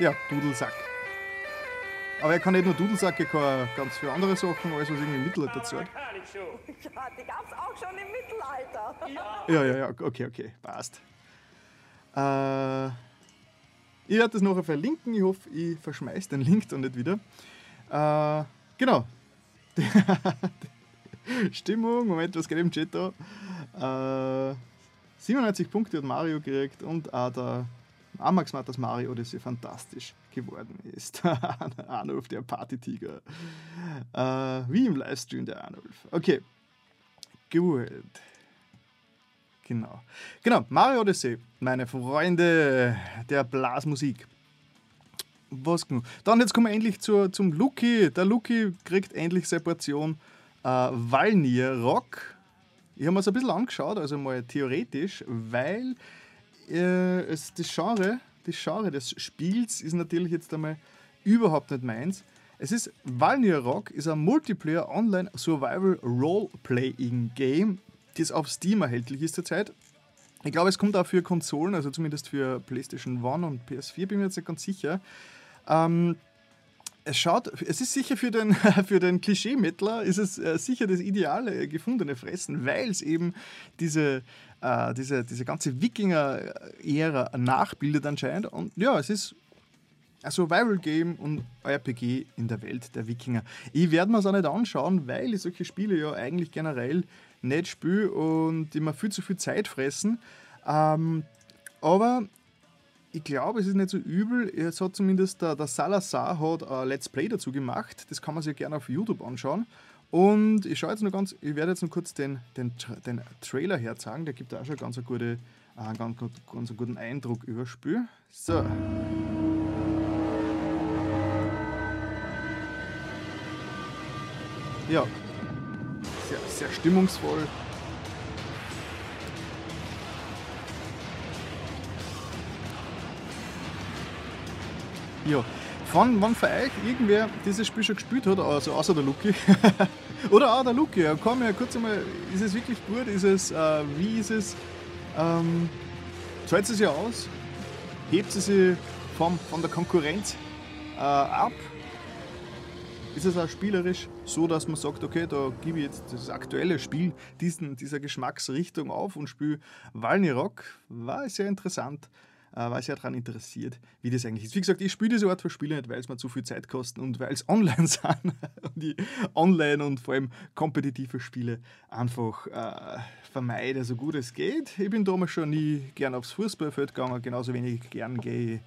Ja, Dudelsack. Aber er kann nicht nur Dudelsack, er kann ganz viele andere Sachen, alles was irgendwie im Mittelalter zählt. Ja, die gab es auch schon im Mittelalter. Ja, ja, ja, okay, okay, passt. Äh, ich werde das nachher verlinken. Ich hoffe, ich verschmeiß den Link dann nicht wieder. Äh, genau. Stimmung, Moment, was geht im Chat da? Äh, 97 Punkte hat Mario gekriegt und auch der Amax macht das Mario Odyssey fantastisch geworden ist. Arnulf, der Partytiger. Äh, wie im Livestream der Arnulf. Okay, gut. Genau. Genau, Mario Odyssey, meine Freunde der Blasmusik. Was genug. Dann jetzt kommen wir endlich zur, zum Luki. Der Luki kriegt endlich seine Portion äh, Valnir Rock. Ich habe mir das ein bisschen angeschaut, also mal theoretisch, weil äh, es, das, Genre, das Genre des Spiels ist natürlich jetzt einmal überhaupt nicht meins. Es ist Valnir Rock, ist ein Multiplayer Online Survival Role-Playing Game, das auf Steam erhältlich ist zurzeit. Ich glaube, es kommt auch für Konsolen, also zumindest für PlayStation 1 und PS4, bin mir jetzt nicht ganz sicher. Ähm, es schaut, es ist sicher für den, für den Klischee-Mettler, ist es äh, sicher das ideale gefundene Fressen, weil es eben diese, äh, diese, diese ganze Wikinger-Ära nachbildet anscheinend. Und ja, es ist ein Survival-Game und RPG in der Welt der Wikinger. Ich werde mir es auch nicht anschauen, weil ich solche Spiele ja eigentlich generell nicht spiele und immer viel zu viel Zeit fressen. Ähm, aber ich glaube, es ist nicht so übel. Jetzt hat zumindest der, der Salazar hat ein Let's Play dazu gemacht. Das kann man sich gerne auf YouTube anschauen. Und ich schaue jetzt noch ganz, ich werde jetzt noch kurz den, den, den Trailer herzeigen. Der gibt auch schon ganz, eine gute, einen ganz, ganz einen guten Eindruck über Spiel. So. Ja, sehr, sehr stimmungsvoll. Ja. Von wann von euch irgendwer dieses Spiel schon gespielt hat, also außer der Luki. Oder auch der Luki. Komm ja kurz einmal, ist es wirklich gut? Ist es, äh, wie ist es? Ähm, zahlt es ja aus? Hebt sie sich vom, von der Konkurrenz äh, ab? Ist es auch spielerisch so, dass man sagt, okay, da gebe ich jetzt das aktuelle Spiel diesen, dieser Geschmacksrichtung auf und spiele Walny Rock? War sehr interessant war sehr daran interessiert, wie das eigentlich ist. Wie gesagt, ich spiele diese Art von Spielen nicht, weil es mir zu viel Zeit kosten und weil es online sind und die online und vor allem kompetitive Spiele einfach äh, vermeide, so gut es geht. Ich bin damals schon nie gern aufs Fußballfeld gegangen, genauso wenig gern gehe ich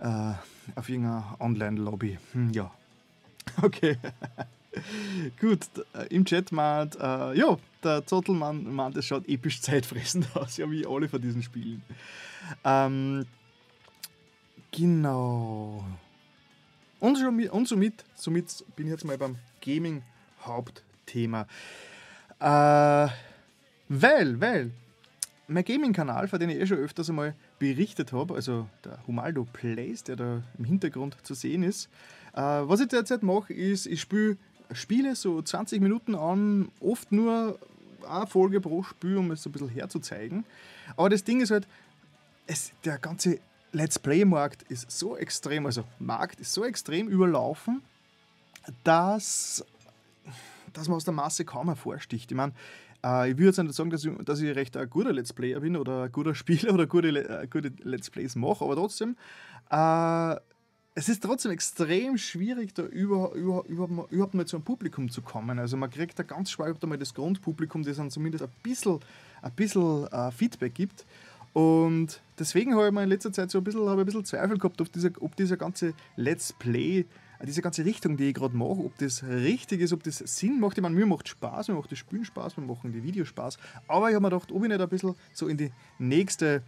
äh, auf irgendeiner Online-Lobby. Hm, ja. Okay. Gut, äh, im Chat meint, äh, ja, der Zottelmann meint, es schaut episch zeitfressend aus, ja, wie alle von diesen Spielen. Ähm, genau. Und, schon, und somit, somit bin ich jetzt mal beim Gaming-Hauptthema. Äh, weil, weil, mein Gaming-Kanal, von dem ich eh schon öfters einmal berichtet habe, also der Humaldo Plays, der da im Hintergrund zu sehen ist, äh, was ich derzeit mache, ist, ich spiele Spiele so 20 Minuten an, oft nur eine Folge pro Spiel, um es so ein bisschen herzuzeigen. Aber das Ding ist halt, es, der ganze Let's Play-Markt ist so extrem, also Markt ist so extrem überlaufen, dass, dass man aus der Masse kaum hervorsticht. Ich meine, äh, ich würde jetzt nicht sagen, dass ich, dass ich recht ein guter Let's Player bin oder ein guter Spieler oder gute, äh, gute Let's Plays mache, aber trotzdem, äh, es ist trotzdem extrem schwierig, da über, über, überhaupt, mal, überhaupt mal zu einem Publikum zu kommen. Also man kriegt da ganz schwer einmal das Grundpublikum, das dann zumindest ein bisschen, ein bisschen äh, Feedback gibt. Und deswegen habe ich mir in letzter Zeit so ein bisschen, ein bisschen Zweifel gehabt, ob dieser, ob dieser ganze Let's Play, äh, diese ganze Richtung, die ich gerade mache, ob das richtig ist, ob das Sinn macht. Ich meine, mir macht Spaß, mir macht das Spielen Spaß, mir machen die Videos Spaß. Aber ich habe mir gedacht, ob ich nicht ein bisschen so in die nächste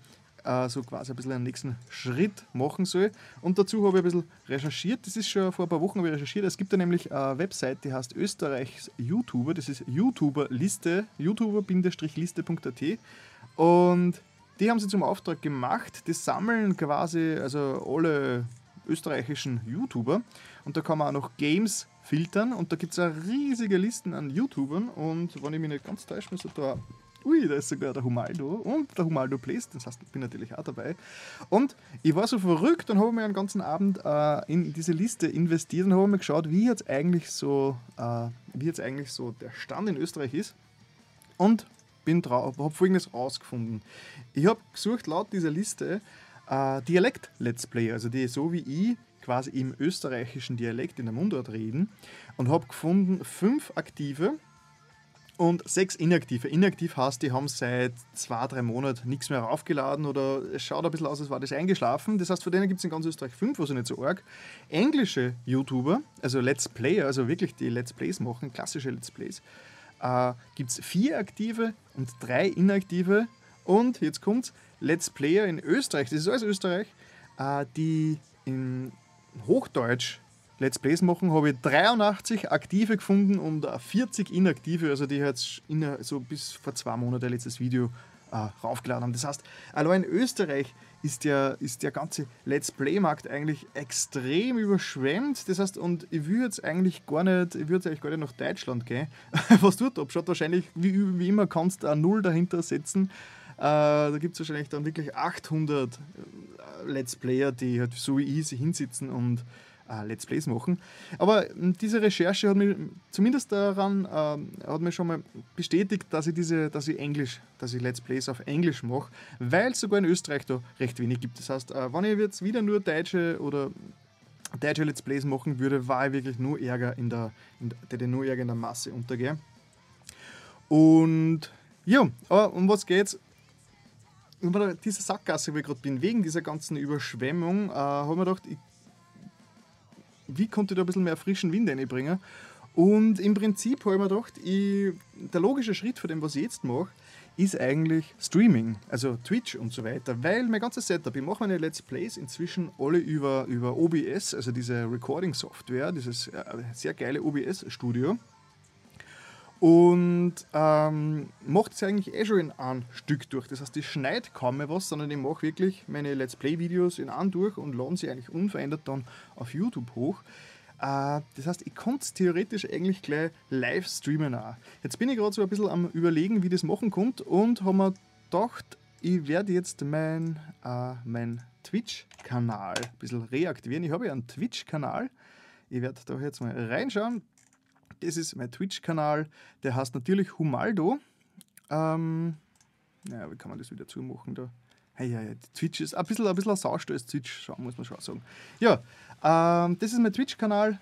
äh, so quasi ein bisschen einen nächsten Schritt machen soll. Und dazu habe ich ein bisschen recherchiert. Das ist schon vor ein paar Wochen ich recherchiert. Es gibt da nämlich eine Website, die heißt Österreichs YouTuber. Das ist YouTuber-Liste, YouTuber-liste.at. Und die haben sie zum Auftrag gemacht. Die sammeln quasi also alle österreichischen YouTuber. Und da kann man auch noch Games filtern. Und da gibt es riesige Listen an YouTubern. Und wenn ich mich nicht ganz täusche, müsste da Ui, da ist sogar der Humaldo und der Humaldo Plays, das heißt, ich bin natürlich auch dabei. Und ich war so verrückt und habe mir einen ganzen Abend äh, in diese Liste investiert und habe mir geschaut, wie jetzt eigentlich so, äh, wie jetzt eigentlich so der Stand in Österreich ist. Und bin drauf, habe folgendes rausgefunden. Ich habe gesucht laut dieser Liste äh, Dialekt-Let's Play, also die so wie ich quasi im österreichischen Dialekt in der Mundart reden und habe gefunden fünf aktive und sechs inaktive. Inaktiv heißt, die haben seit zwei, drei Monaten nichts mehr raufgeladen oder es schaut ein bisschen aus, als war das eingeschlafen. Das heißt, von denen gibt es in ganz Österreich fünf, was nicht so arg. Englische YouTuber, also Let's Player, also wirklich die Let's Plays machen, klassische Let's Plays, äh, gibt es vier aktive und drei inaktive. Und jetzt kommt's, Let's Player in Österreich, das ist alles Österreich, äh, die in Hochdeutsch Let's Plays machen, habe ich 83 aktive gefunden und äh, 40 inaktive, also die inner, so bis vor zwei Monaten letztes Video raufgeladen haben. Das heißt, allein in Österreich ist der, ist der ganze Let's Play-Markt eigentlich extrem überschwemmt. Das heißt, und ich würde jetzt eigentlich gar nicht, ich würde eigentlich gar nicht nach Deutschland gehen. Was tut Schaut wahrscheinlich, wie, wie immer, kannst du eine Null dahinter setzen. Äh, da gibt es wahrscheinlich dann wirklich 800 äh, Let's Player, die halt so wie sich hinsitzen und äh, Let's Plays machen. Aber ähm, diese Recherche hat mich zumindest daran ähm, hat mir schon mal bestätigt, dass ich diese, dass ich Englisch, dass ich Let's Plays auf Englisch mache, weil es sogar in Österreich da recht wenig gibt. Das heißt, äh, wenn ich jetzt wieder nur deutsche oder deutsche Let's Plays machen würde, war ich wirklich nur Ärger in der, in der nur Ärger in der Masse untergehe. Und ja, aber um was geht's? über diese Sackgasse, wo ich gerade bin, wegen dieser ganzen Überschwemmung, äh, habe ich mir gedacht, ich, wie konnte ich da ein bisschen mehr frischen Wind reinbringen? Und im Prinzip habe ich mir gedacht, ich, der logische Schritt für dem, was ich jetzt mache, ist eigentlich Streaming, also Twitch und so weiter, weil mein ganzes Setup, ich mache meine Let's Plays inzwischen alle über, über OBS, also diese Recording-Software, dieses äh, sehr geile OBS-Studio. Und ähm, macht es eigentlich eh schon in einem Stück durch. Das heißt, ich schneide kaum mehr was, sondern ich mache wirklich meine Let's Play-Videos in einem durch und lade sie eigentlich unverändert dann auf YouTube hoch. Äh, das heißt, ich konnte es theoretisch eigentlich gleich live streamen auch. Jetzt bin ich gerade so ein bisschen am überlegen, wie das machen kommt und habe mir gedacht, ich werde jetzt mein, äh, mein Twitch-Kanal ein bisschen reaktivieren. Ich habe ja einen Twitch-Kanal. Ich werde da jetzt mal reinschauen. Das ist mein Twitch-Kanal. Der heißt natürlich Humaldo. Ähm, naja, wie kann man das wieder zumachen da? Hey, ja, ja, Twitch ist ein bisschen ein, bisschen ein Saustall, Twitch, muss man schon sagen. Ja, ähm, das ist mein Twitch-Kanal.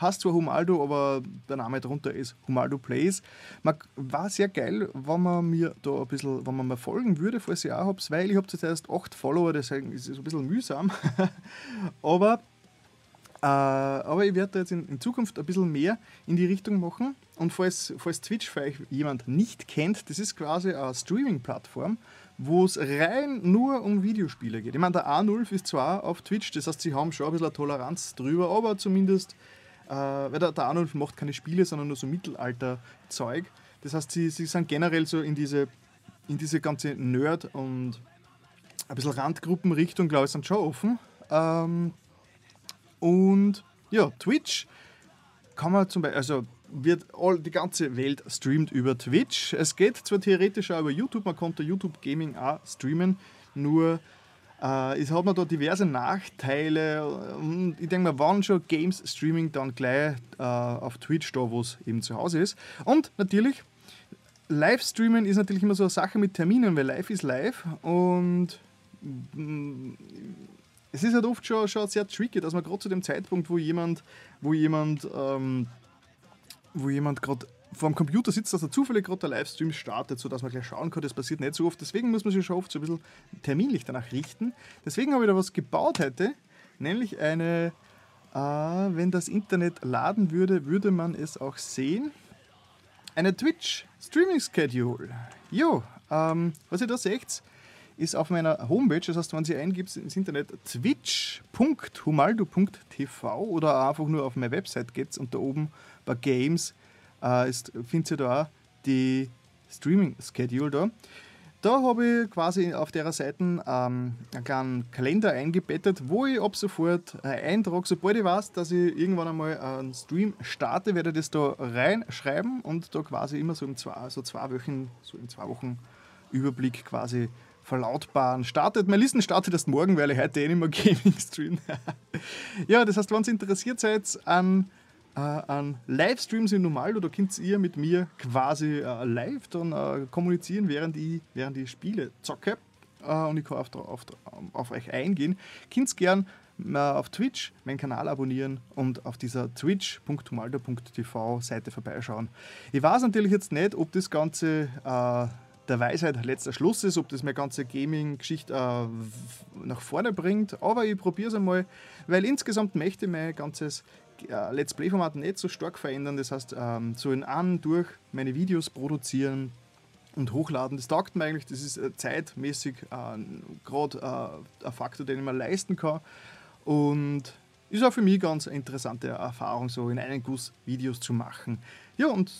Heißt zwar Humaldo, aber der Name darunter ist Humaldo Plays. Man, war sehr geil, wenn man mir da ein bisschen, wenn man mir folgen würde, falls ihr auch habt, weil ich habe zuerst acht Follower, deswegen ist es ein bisschen mühsam. aber aber ich werde da jetzt in, in, Zukunft ein bisschen mehr in die Richtung machen. Und falls, falls Twitch vielleicht jemand nicht kennt, das ist quasi eine Streaming-Plattform, wo es rein nur um Videospiele geht. Ich meine, der A0 ist zwar auf Twitch, das heißt, sie haben schon ein bisschen Toleranz drüber, aber zumindest, äh, weil der, der A0 macht keine Spiele, sondern nur so Mittelalter-Zeug. Das heißt, sie, sie sind generell so in diese, in diese ganze Nerd- und ein bisschen Randgruppenrichtung, glaube ich, sind schon offen. Ähm, und ja, Twitch kann man zum Beispiel, also wird all, die ganze Welt streamt über Twitch. Es geht zwar theoretisch auch über YouTube, man konnte YouTube Gaming auch streamen, nur äh, es hat man da diverse Nachteile. Und ich denke mal, wann schon Games Streaming dann gleich äh, auf Twitch da, wo es eben zu Hause ist. Und natürlich, Livestreamen ist natürlich immer so eine Sache mit Terminen, weil live ist live und mm, es ist halt oft schon, schon sehr tricky, dass man gerade zu dem Zeitpunkt, wo jemand, wo jemand, ähm, wo jemand gerade vor dem Computer sitzt, dass er zufällig gerade der Livestream startet, sodass man gleich schauen kann. Das passiert nicht so oft. Deswegen muss man sich schon oft so ein bisschen terminlich danach richten. Deswegen habe ich da was gebaut heute, nämlich eine, äh, wenn das Internet laden würde, würde man es auch sehen. Eine Twitch Streaming Schedule. Jo, ähm, was ihr da seht, ist auf meiner Homepage, das heißt, wenn Sie eingibt ins Internet twitch.humaldo.tv oder einfach nur auf meine Website geht und da oben bei Games äh, findet ihr da die Streaming-Schedule da. Da habe ich quasi auf der Seite ähm, einen kleinen Kalender eingebettet, wo ich ab sofort äh, eintrage, sobald ich weiß, dass ich irgendwann einmal einen Stream starte, werde ich das da reinschreiben und da quasi immer so, im zwei, so zwei Wochen, so in zwei Wochen Überblick quasi verlautbaren. Startet, mein Listen startet erst morgen, weil ich heute eh nicht mehr Gaming stream. ja, das heißt, wenn ihr interessiert seid an, äh, an Livestreams in Normaldo, da könnt ihr mit mir quasi äh, live dann äh, kommunizieren, während ich, während ich Spiele zocke. Äh, und ich kann auf, auf, auf euch eingehen. Könnt gern äh, auf Twitch meinen Kanal abonnieren und auf dieser twitch.humaldo.tv Seite vorbeischauen. Ich weiß natürlich jetzt nicht, ob das Ganze äh, der Weisheit letzter Schluss ist, ob das meine ganze Gaming-Geschichte äh, nach vorne bringt. Aber ich probiere es einmal, weil insgesamt möchte ich mein ganzes äh, Let's Play-Format nicht so stark verändern. Das heißt, ähm, so in an durch meine Videos produzieren und hochladen, das taugt mir eigentlich. Das ist äh, zeitmäßig äh, gerade äh, ein Faktor, den ich mir leisten kann. Und ist auch für mich ganz eine interessante Erfahrung, so in einen Guss Videos zu machen. Ja, und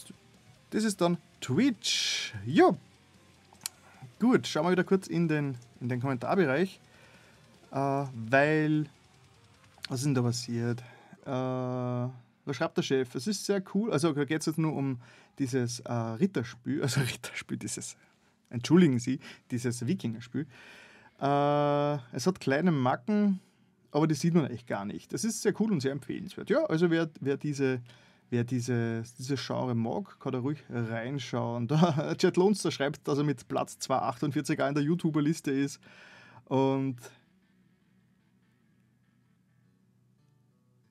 das ist dann Twitch. Ja, Gut, schauen wir wieder kurz in den, in den Kommentarbereich, äh, weil, was ist denn da passiert? Äh, was schreibt der Chef? Es ist sehr cool, also da geht es jetzt nur um dieses äh, Ritterspiel, also Ritterspiel, dieses, entschuldigen Sie, dieses Wikingerspiel. Äh, es hat kleine Macken, aber die sieht man eigentlich gar nicht. Das ist sehr cool und sehr empfehlenswert. Ja, also wer, wer diese wer diese, dieses Genre mag, kann da ruhig reinschauen. Da, Jet Lonster schreibt, dass er mit Platz 248 in der YouTuber-Liste ist. Und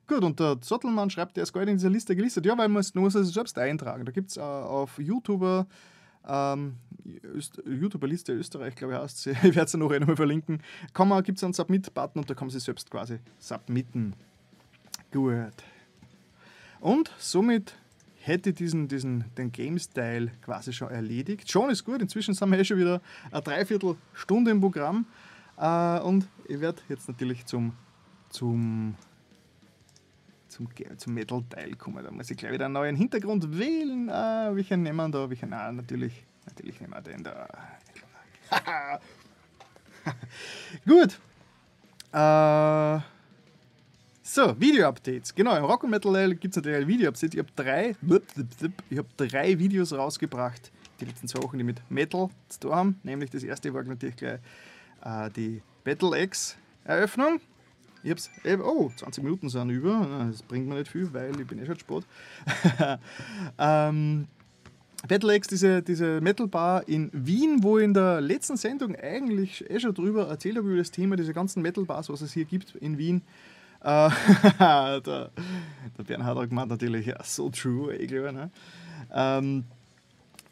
Gut, und der Zottelmann schreibt, der ist gar nicht in dieser Liste gelistet. Ja, weil man es nur selbst eintragen. Da gibt es äh, auf YouTuber, ähm, YouTuber-Liste Österreich, glaube ich, heißt sie. Ich werde sie noch einmal verlinken. Gibt es einen Submit-Button und da kann man sich selbst quasi submitten. Gut. Und somit hätte diesen, diesen, den Game-Style quasi schon erledigt. Schon ist gut, inzwischen sind wir eh schon wieder eine Dreiviertelstunde im Programm. Äh, und ich werde jetzt natürlich zum, zum, zum, zum Metal-Teil kommen. Da muss ich gleich wieder einen neuen Hintergrund wählen. Äh, welchen nehmen wir da? Welchen? Ah, natürlich, natürlich nehmen wir den da. gut. Äh, so, Video-Updates. Genau, im Rock Metal gibt es natürlich Video-Updates. Ich habe drei, hab drei Videos rausgebracht, die letzten zwei Wochen, die mit Metal zu tun haben. Nämlich das erste war natürlich gleich äh, die Battle X-Eröffnung. Ich hab's oh, 20 Minuten sind über. Das bringt mir nicht viel, weil ich bin eh schon spät. ähm, Battle X, diese, diese Metal Bar in Wien, wo ich in der letzten Sendung eigentlich eh schon drüber erzählt habe, über das Thema, diese ganzen Metal Bars, was es hier gibt in Wien. Äh, der, Der Bernhard hat gemeint natürlich, ja, so true, ich glaube. Ne? Ähm,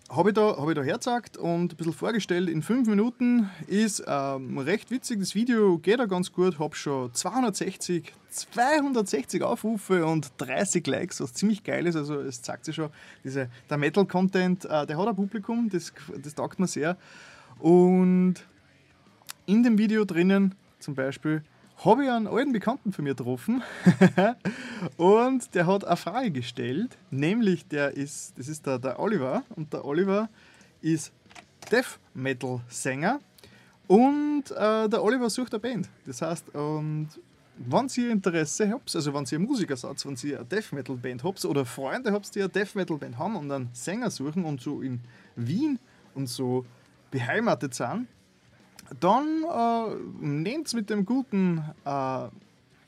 habe ich, da, hab ich da hergezeigt und ein bisschen vorgestellt. In fünf Minuten ist ähm, recht witzig. Das Video geht ja ganz gut. Habe schon 260, 260 Aufrufe und 30 Likes, was ziemlich geil ist. Also, es zeigt sich schon, diese, der Metal-Content, äh, der hat ein Publikum, das, das taugt mir sehr. Und in dem Video drinnen zum Beispiel habe ich einen alten Bekannten von mir getroffen. Und der hat eine Frage gestellt, nämlich der ist, das ist der, der Oliver. Und der Oliver ist Death Metal Sänger. Und äh, der Oliver sucht eine Band. Das heißt, und wenn ihr Interesse habt, also wenn ihr Musiker seid, wenn ihr eine Death Metal Band habt oder Freunde habt, die eine Death Metal Band haben und einen Sänger suchen und so in Wien und so beheimatet sind, dann äh, nehmt mit dem guten äh,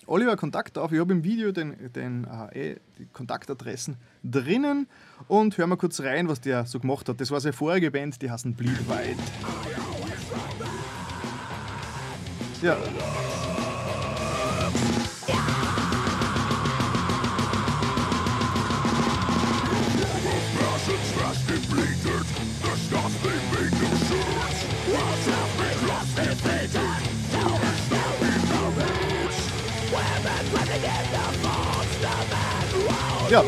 Oliver Kontakt auf. Ich habe im Video den, den, äh, eh, die Kontaktadressen drinnen und hören wir kurz rein, was der so gemacht hat. Das war seine vorige Band, die heißen Bleed White. Ja. Ja,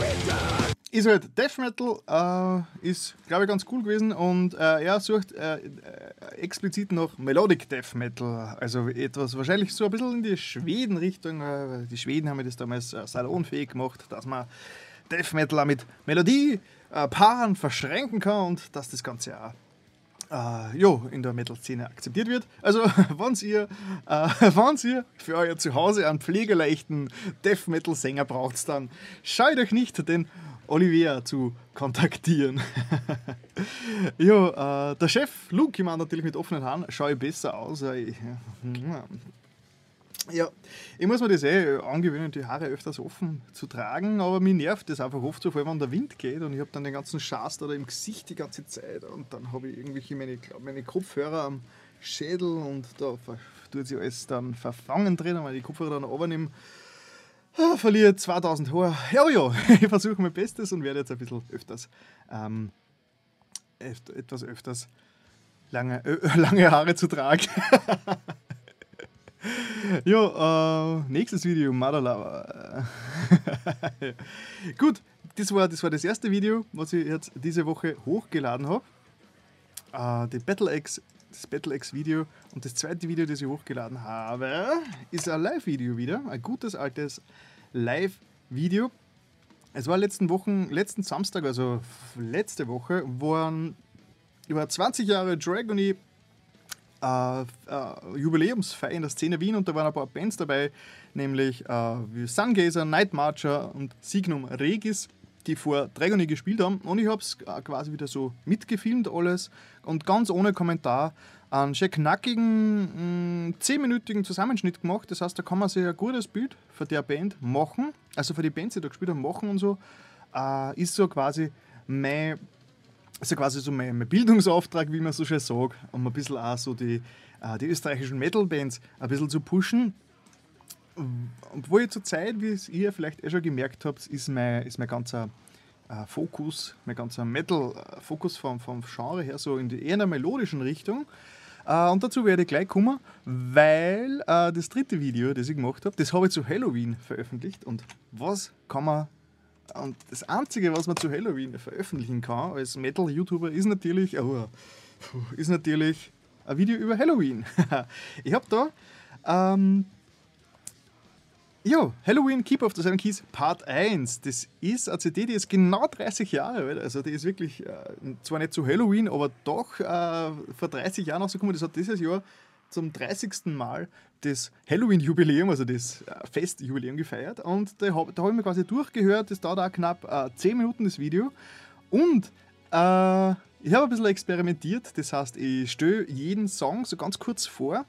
ist halt Death Metal, äh, ist glaube ich ganz cool gewesen und äh, er sucht äh, äh, explizit noch Melodic Death Metal, also etwas wahrscheinlich so ein bisschen in die Schweden-Richtung. Äh, die Schweden haben das damals äh, salonfähig gemacht, dass man Death Metal auch mit Melodie, Paaren verschränken kann und dass das Ganze auch äh, jo, in der Metal-Szene akzeptiert wird. Also, wenn ihr, äh, ihr für euer Zuhause einen pflegeleichten Death-Metal-Sänger braucht, dann schaut euch nicht den Olivier zu kontaktieren. jo, äh, der Chef Luke, ich meine natürlich mit offenen Haaren, schaue ich besser aus. Ich, ja, ich muss mir das eh angewöhnen, die Haare öfters offen zu tragen, aber mir nervt das einfach oft so, vor allem wenn der Wind geht und ich habe dann den ganzen Schaß da im Gesicht die ganze Zeit und dann habe ich irgendwelche meine, meine Kopfhörer am Schädel und da tut sich alles dann verfangen drin, wenn ich die Kopfhörer dann runternehmen, ah, verliere 2000 Haare. Ja, ja, ich versuche mein Bestes und werde jetzt ein bisschen öfters, ähm, etwas öfters lange, äh, lange Haare zu tragen. Jo, äh, nächstes Video, Mother Lover. Gut, das war, das war das erste Video, was ich jetzt diese Woche hochgeladen habe. Äh, die Battle X, das Battle X Video. Und das zweite Video, das ich hochgeladen habe, ist ein Live-Video wieder. Ein gutes altes Live-Video. Es war letzten Wochen, letzten Samstag, also letzte Woche, waren über 20 Jahre Dragony äh, äh, Jubiläumsfeier in der Szene Wien und da waren ein paar Bands dabei, nämlich äh, wie Sungazer, Night Marcher und Signum Regis, die vor Dragony gespielt haben. Und ich habe es äh, quasi wieder so mitgefilmt alles und ganz ohne Kommentar einen sehr knackigen, 10-minütigen mm, Zusammenschnitt gemacht. Das heißt, da kann man sich ein gutes Bild für der Band machen, also für die Bands, die da gespielt haben, machen und so. Äh, ist so quasi mein ist ja quasi so mein, mein, Bildungsauftrag, wie man so schön sagt, um ein bisschen auch so die, äh, die österreichischen Metal-Bands ein bisschen zu pushen. Obwohl ich zur Zeit, wie ihr vielleicht eh schon gemerkt habt, ist mein, ist mein ganzer äh, Fokus, mein ganzer Metal-Fokus vom, vom Genre her so in die eher melodischen Richtung. Und dazu werde ich gleich kommen, weil das dritte Video, das ich gemacht habe, das habe ich zu Halloween veröffentlicht. Und was kann man und das Einzige, was man zu Halloween veröffentlichen kann als Metal-YouTuber, ist natürlich, oh, ist natürlich ein Video über Halloween. ich habe da ähm, ja, Halloween Keep of the Seven Keys Part 1. Das ist eine CD, die ist genau 30 Jahre alt. Also die ist wirklich, äh, zwar nicht zu Halloween, aber doch äh, vor 30 Jahren rausgekommen. Das hat dieses Jahr zum 30. Mal das Halloween-Jubiläum, also das äh, Festjubiläum gefeiert. Und da habe hab ich mir quasi durchgehört, das dauert auch knapp äh, 10 Minuten das Video. Und äh, ich habe ein bisschen experimentiert, das heißt, ich stelle jeden Song so ganz kurz vor.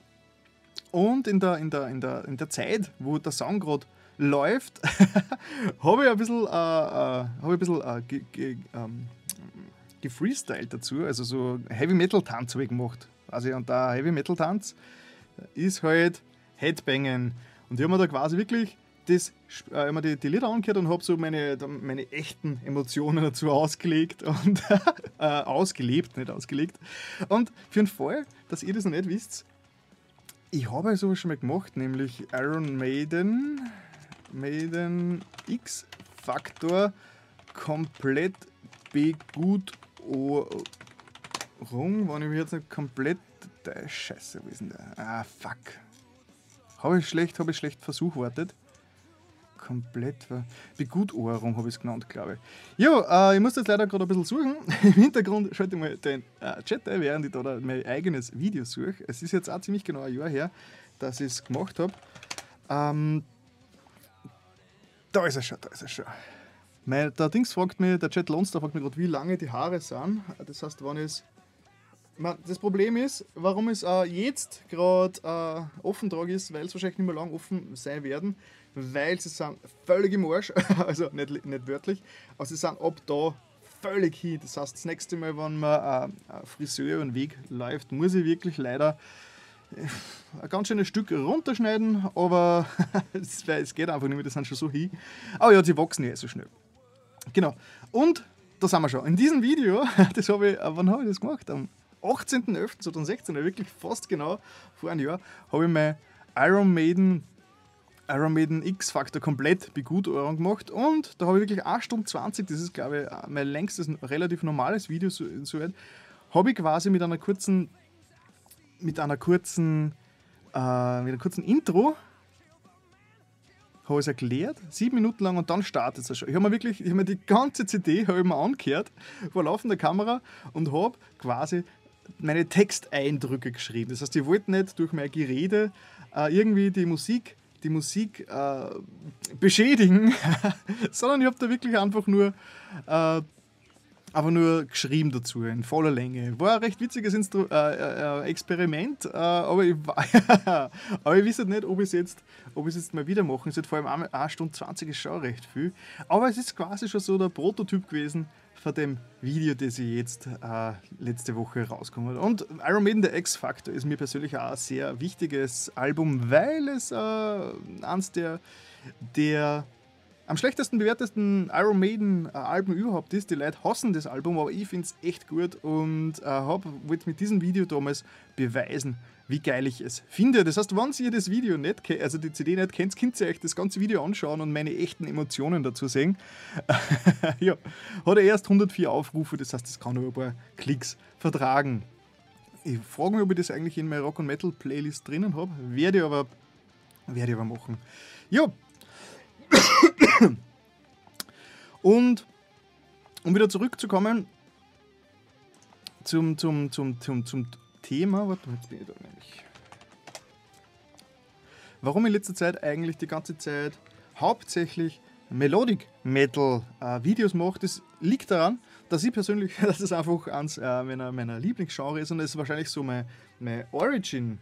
Und in der, in der, in der, in der Zeit, wo der Song gerade läuft, habe ich ein bisschen, äh, äh, ich ein bisschen äh, ge, ge, ähm, gefreestylt dazu, also so Heavy Metal Tanz habe ich gemacht. Also, und der Heavy Metal Tanz ist halt Headbangen. Und ich habe mir da quasi wirklich das, äh, immer die, die Lieder angehört und habe so meine, meine echten Emotionen dazu ausgelegt und äh, ausgelebt, nicht ausgelegt. Und für den Fall, dass ihr das noch nicht wisst, ich habe sowas schon mal gemacht, nämlich Iron Maiden, Maiden X Factor komplett begut rum, wenn ich mich jetzt nicht komplett. Der Scheiße, wo ist denn der? Ah, fuck. Habe ich schlecht, habe ich schlecht versuchwartet. Komplett. Begutorohrung habe ich es genannt, glaube ich. Ja, äh, ich muss jetzt leider gerade ein bisschen suchen. Im Hintergrund schalte ich mal den äh, Chat ein, während ich da mein eigenes Video suche. Es ist jetzt auch ziemlich genau ein Jahr her, dass ich es gemacht habe. Ähm, da ist er schon, da ist er schon. Mein, der Dings fragt mich, der Chat Lonster fragt mich gerade, wie lange die Haare sind. Das heißt, wann ist. Das Problem ist, warum es äh, jetzt gerade äh, offen trage ist, weil es wahrscheinlich nicht mehr lang offen sein werden, weil sie sind völlig im Arsch, also nicht, nicht wörtlich, aber sie sind ab da völlig hin. Das heißt, das nächste Mal, wenn man äh, Friseur über den Weg läuft, muss ich wirklich leider ein ganz schönes Stück runterschneiden, aber es, geht einfach nicht mehr, das sind schon so hin. Aber ja, sie wachsen ja so schnell. Genau. Und da sind wir schon. In diesem Video, das habe ich, äh, wann habe ich das gemacht? Am 18.11.2016, wirklich fast genau vor einem Jahr, habe ich mein Iron Maiden Iron Maiden X-Factor komplett Begutordnung gemacht und da habe ich wirklich 1 Stunde 20, das ist glaube ich mein längstes, relativ normales Video soweit, habe ich quasi mit einer kurzen mit einer kurzen äh, mit einer kurzen Intro habe es erklärt, sieben Minuten lang und dann startet es schon. Ich habe mir wirklich, ich habe mir die ganze CD habe ich mir angehört vor laufender Kamera und habe quasi meine Texteindrücke geschrieben. Das heißt, ich wollte nicht durch mein Gerede äh, irgendwie die Musik, die Musik äh, beschädigen, sondern ich habe da wirklich einfach nur äh, aber nur geschrieben dazu, in voller Länge. War ein recht witziges Instru äh, äh, Experiment, äh, aber, ich, aber ich weiß nicht, ob ich es jetzt, jetzt mal wieder machen sollte. Vor allem 1 Stunde 20 ist schon recht viel. Aber es ist quasi schon so der Prototyp gewesen von dem Video, das ich jetzt äh, letzte Woche rausgekommen hat. Und Iron Maiden, der X-Factor, ist mir persönlich auch ein sehr wichtiges Album, weil es äh, eins der, der am schlechtesten bewertesten Iron Maiden äh, überhaupt ist. Die Leute hassen das Album, aber ich finde es echt gut und äh, wollte mit diesem Video damals beweisen, wie geil ich es finde. Das heißt, wenn ihr das Video nicht kennt, also die CD nicht kennt, könnt ihr euch das ganze Video anschauen und meine echten Emotionen dazu sehen. ja, hat er erst 104 Aufrufe, das heißt, das kann nur ein paar Klicks vertragen. Ich frage mich, ob ich das eigentlich in meiner Rock- und Metal-Playlist drinnen habe. Werde ich aber, werde ich aber machen. Ja, und um wieder zurückzukommen zum, zum, zum, zum, zum Thema, warte, jetzt bin ich da nämlich. Warum in letzter Zeit eigentlich die ganze Zeit hauptsächlich Melodic Metal äh, Videos mache, das liegt daran, dass ich persönlich, dass es einfach eins äh, meiner, meiner Lieblingsgenre ist und es ist wahrscheinlich so mein, mein Origin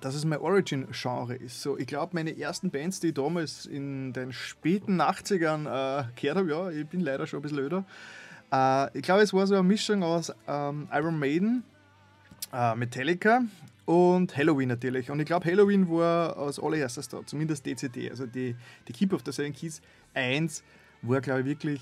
dass es mein Origin-Genre ist. So, ich glaube, meine ersten Bands, die ich damals in den späten 80ern äh, gehört habe, ja, ich bin leider schon ein bisschen öder. Äh, ich glaube, es war so eine Mischung aus ähm, Iron Maiden, äh, Metallica und Halloween natürlich. Und ich glaube, Halloween war als allererstes da, zumindest DCD. Also die, die Keep of the Seven Keys 1 war, glaube ich, wirklich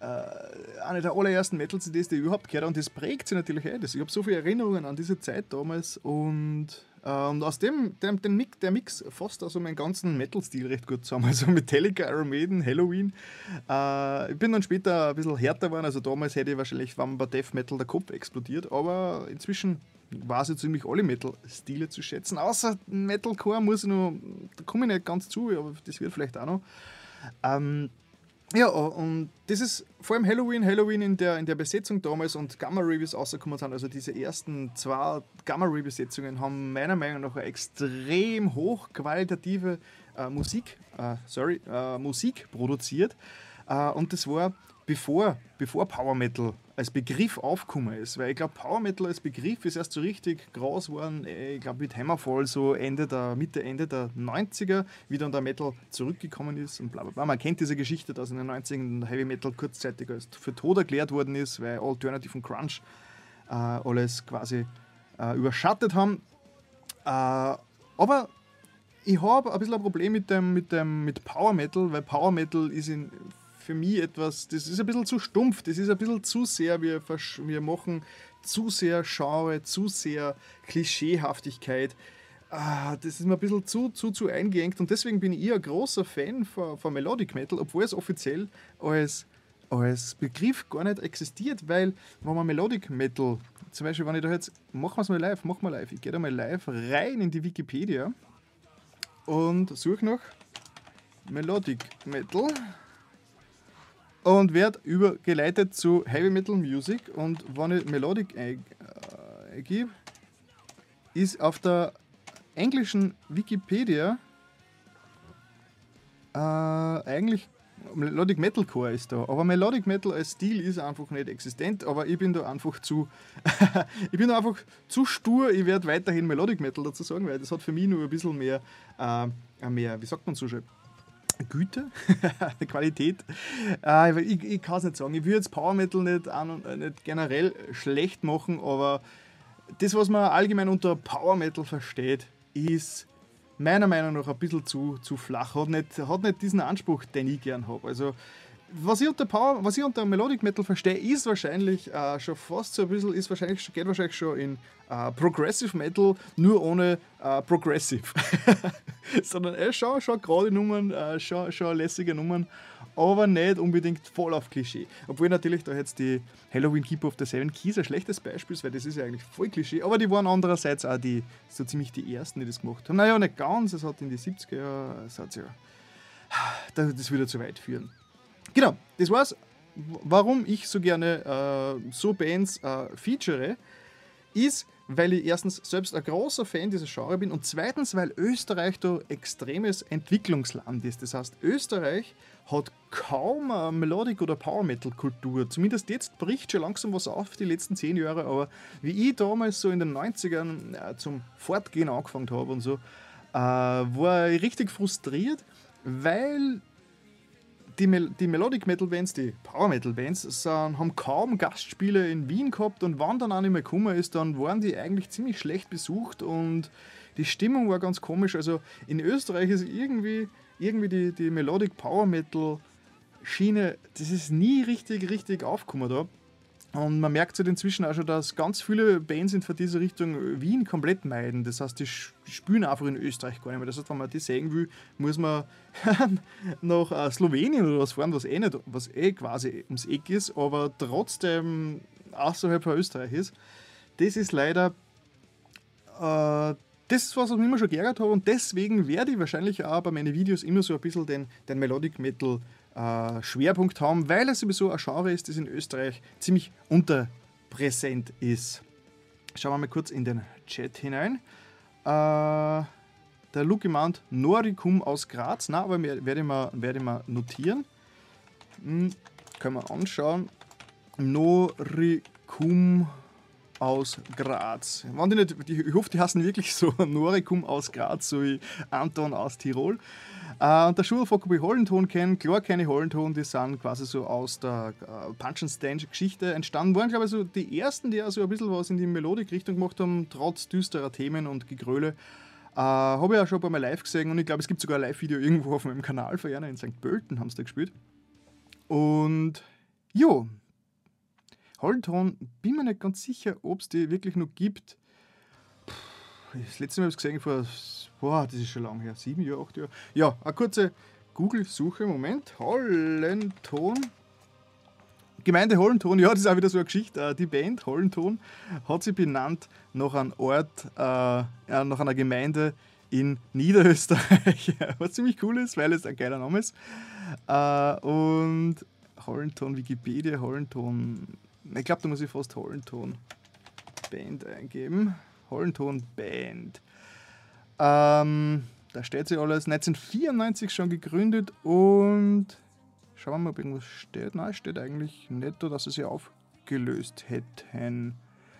äh, eine der allerersten Metal-CDs, die ich überhaupt gehört habe. Und das prägt sich natürlich auch. Ich habe so viele Erinnerungen an diese Zeit damals und, und aus dem, dem, dem Mix, der Mix fasst also meinen ganzen Metal-Stil recht gut zusammen. Also Metallica, Iron Maiden, Halloween. Äh, ich bin dann später ein bisschen härter geworden. Also damals hätte ich wahrscheinlich, wenn Death Metal der Kopf explodiert. Aber inzwischen war es ziemlich alle Metal-Stile zu schätzen. Außer Metalcore muss ich noch, da komme ich nicht ganz zu, aber das wird vielleicht auch noch. Ähm, ja, und das ist vor allem Halloween, Halloween in der, in der Besetzung damals und Gamma Reviews rausgekommen sind. Also diese ersten zwei Gamma Rebesetzungen haben meiner Meinung nach eine extrem hochqualitative äh, Musik, äh, sorry, äh, Musik produziert. Äh, und das war bevor, bevor Power Metal als Begriff aufgekommen ist. Weil ich glaube, Power Metal als Begriff ist erst so richtig groß geworden, äh, ich glaube mit Hammerfall so Ende der, Mitte, Ende der 90er, wie dann der Metal zurückgekommen ist und bla bla bla. Man kennt diese Geschichte, dass in den 90ern Heavy Metal kurzzeitig als für tot erklärt worden ist, weil Alternative und Crunch äh, alles quasi äh, überschattet haben. Äh, aber ich habe ein bisschen ein Problem mit dem, mit dem mit Power Metal, weil Power Metal ist in, für mich etwas, das ist ein bisschen zu stumpf, das ist ein bisschen zu sehr, wir, wir machen zu sehr Genre, zu sehr Klischeehaftigkeit. Ah, das ist mir ein bisschen zu, zu, zu eingeengt und deswegen bin ich ein großer Fan von, von Melodic Metal, obwohl es offiziell als, als Begriff gar nicht existiert, weil wenn man Melodic Metal, zum Beispiel, wenn ich da jetzt, machen wir es mal live, machen wir live, ich gehe da mal live rein in die Wikipedia und suche nach Melodic Metal und werde übergeleitet zu Heavy Metal Music. Und wenn ich Melodic ein- äh, eingebe, ist auf der englischen Wikipedia äh, eigentlich Melodic Metalcore ist da, aber Melodic Metal als Stil ist einfach nicht existent, aber ich bin da einfach zu ich bin da einfach zu stur, ich werde weiterhin Melodic Metal dazu sagen, weil das hat für mich nur ein bisschen mehr, äh, mehr wie sagt man so schön, Güte, Qualität. Äh, ich ich kann es nicht sagen. Ich will jetzt Power Metal nicht, an, äh, nicht generell schlecht machen, aber das, was man allgemein unter Power Metal versteht, ist meiner Meinung nach ein bisschen zu, zu flach. Hat nicht, hat nicht diesen Anspruch, den ich gern habe. Also, was ich unter Power, was ich unter Melodic Metal verstehe, ist wahrscheinlich äh, schon fast so ein bisschen, ist wahrscheinlich, geht wahrscheinlich schon in äh, Progressive Metal, nur ohne äh, Progressive. Sondern äh, schon, schon gerade Nummern, äh, schon, schon lässige Nummern, aber nicht unbedingt voll auf Klischee. Obwohl natürlich da jetzt die Halloween Keeper of the Seven Keys ein schlechtes Beispiel ist, weil das ist ja eigentlich voll Klischee, aber die waren andererseits auch die, so ziemlich die ersten, die das gemacht haben. Naja, nicht ganz, es hat in die 70er Jahre, es ja, das würde zu weit führen. Genau, das war's. Warum ich so gerne äh, so Bands äh, feature, ist, weil ich erstens selbst ein großer Fan dieser Genre bin und zweitens, weil Österreich da extremes Entwicklungsland ist. Das heißt, Österreich hat kaum eine Melodic- oder Power-Metal-Kultur. Zumindest jetzt bricht schon langsam was auf, die letzten zehn Jahre. Aber wie ich damals so in den 90ern äh, zum Fortgehen angefangen habe und so, äh, war ich richtig frustriert, weil die, Mel die Melodic Metal Bands, die Power Metal Bands, sind, haben kaum Gastspiele in Wien gehabt und wann dann auch nicht mehr gekommen ist, dann waren die eigentlich ziemlich schlecht besucht und die Stimmung war ganz komisch. Also in Österreich ist irgendwie, irgendwie die, die Melodic Power Metal Schiene, das ist nie richtig, richtig aufgekommen da. Und man merkt halt inzwischen auch schon, dass ganz viele Bands in diese Richtung Wien komplett meiden. Das heißt, die spielen einfach in Österreich gar nicht mehr. Das heißt, wenn man die sehen will, muss man nach äh, Slowenien oder was fahren, was eh, nicht, was eh quasi ums Eck ist, aber trotzdem außerhalb von Österreich ist. Das ist leider äh, das ist was, was mich immer schon geärgert habe und deswegen werde ich wahrscheinlich auch bei meinen Videos immer so ein bisschen den, den Melodic Metal äh, Schwerpunkt haben, weil es sowieso ein Genre ist, das in Österreich ziemlich unterpräsent ist. Schauen wir mal kurz in den Chat hinein. Äh, der Luke meint Noricum aus Graz. Na, aber werde ich mal, werde ich mal notieren. Hm, können wir anschauen. Noricum aus Graz. Wenn nicht, ich hoffe, die heißen wirklich so Noricum aus Graz, so wie Anton aus Tirol. Äh, und der Schulfock, ob ich Hollenton kenne, klar kenne ich Hollenton, die sind quasi so aus der äh, Punch and Stand Geschichte entstanden. Waren, glaube ich, so die ersten, die also ein bisschen was in die Melodik-Richtung gemacht haben, trotz düsterer Themen und Gegröle. Äh, Habe ich auch schon ein paar Mal live gesehen und ich glaube, es gibt sogar ein Live-Video irgendwo auf meinem Kanal von einer in St. Pölten haben sie da gespielt. Und jo, Hollenton, bin mir nicht ganz sicher, ob es die wirklich noch gibt. Das letzte Mal habe ich es gesehen vor, boah, das ist schon lange her, sieben Jahre, acht Jahre. Ja, eine kurze Google-Suche, Moment. Hollenton. Gemeinde Hollenton, ja, das ist auch wieder so eine Geschichte. Äh, Die Band Hollenton hat sich benannt nach einem Ort, äh, ja, nach einer Gemeinde in Niederösterreich, was ziemlich cool ist, weil es ein geiler Name ist. Äh, und Hollenton, Wikipedia, Hollenton, ich glaube, da muss ich fast Hollenton Band eingeben. Hollenton Band. Ähm, da steht sie alles 1994 schon gegründet und schauen wir mal, ob irgendwas steht. Nein, steht eigentlich da, dass sie sich aufgelöst hätten.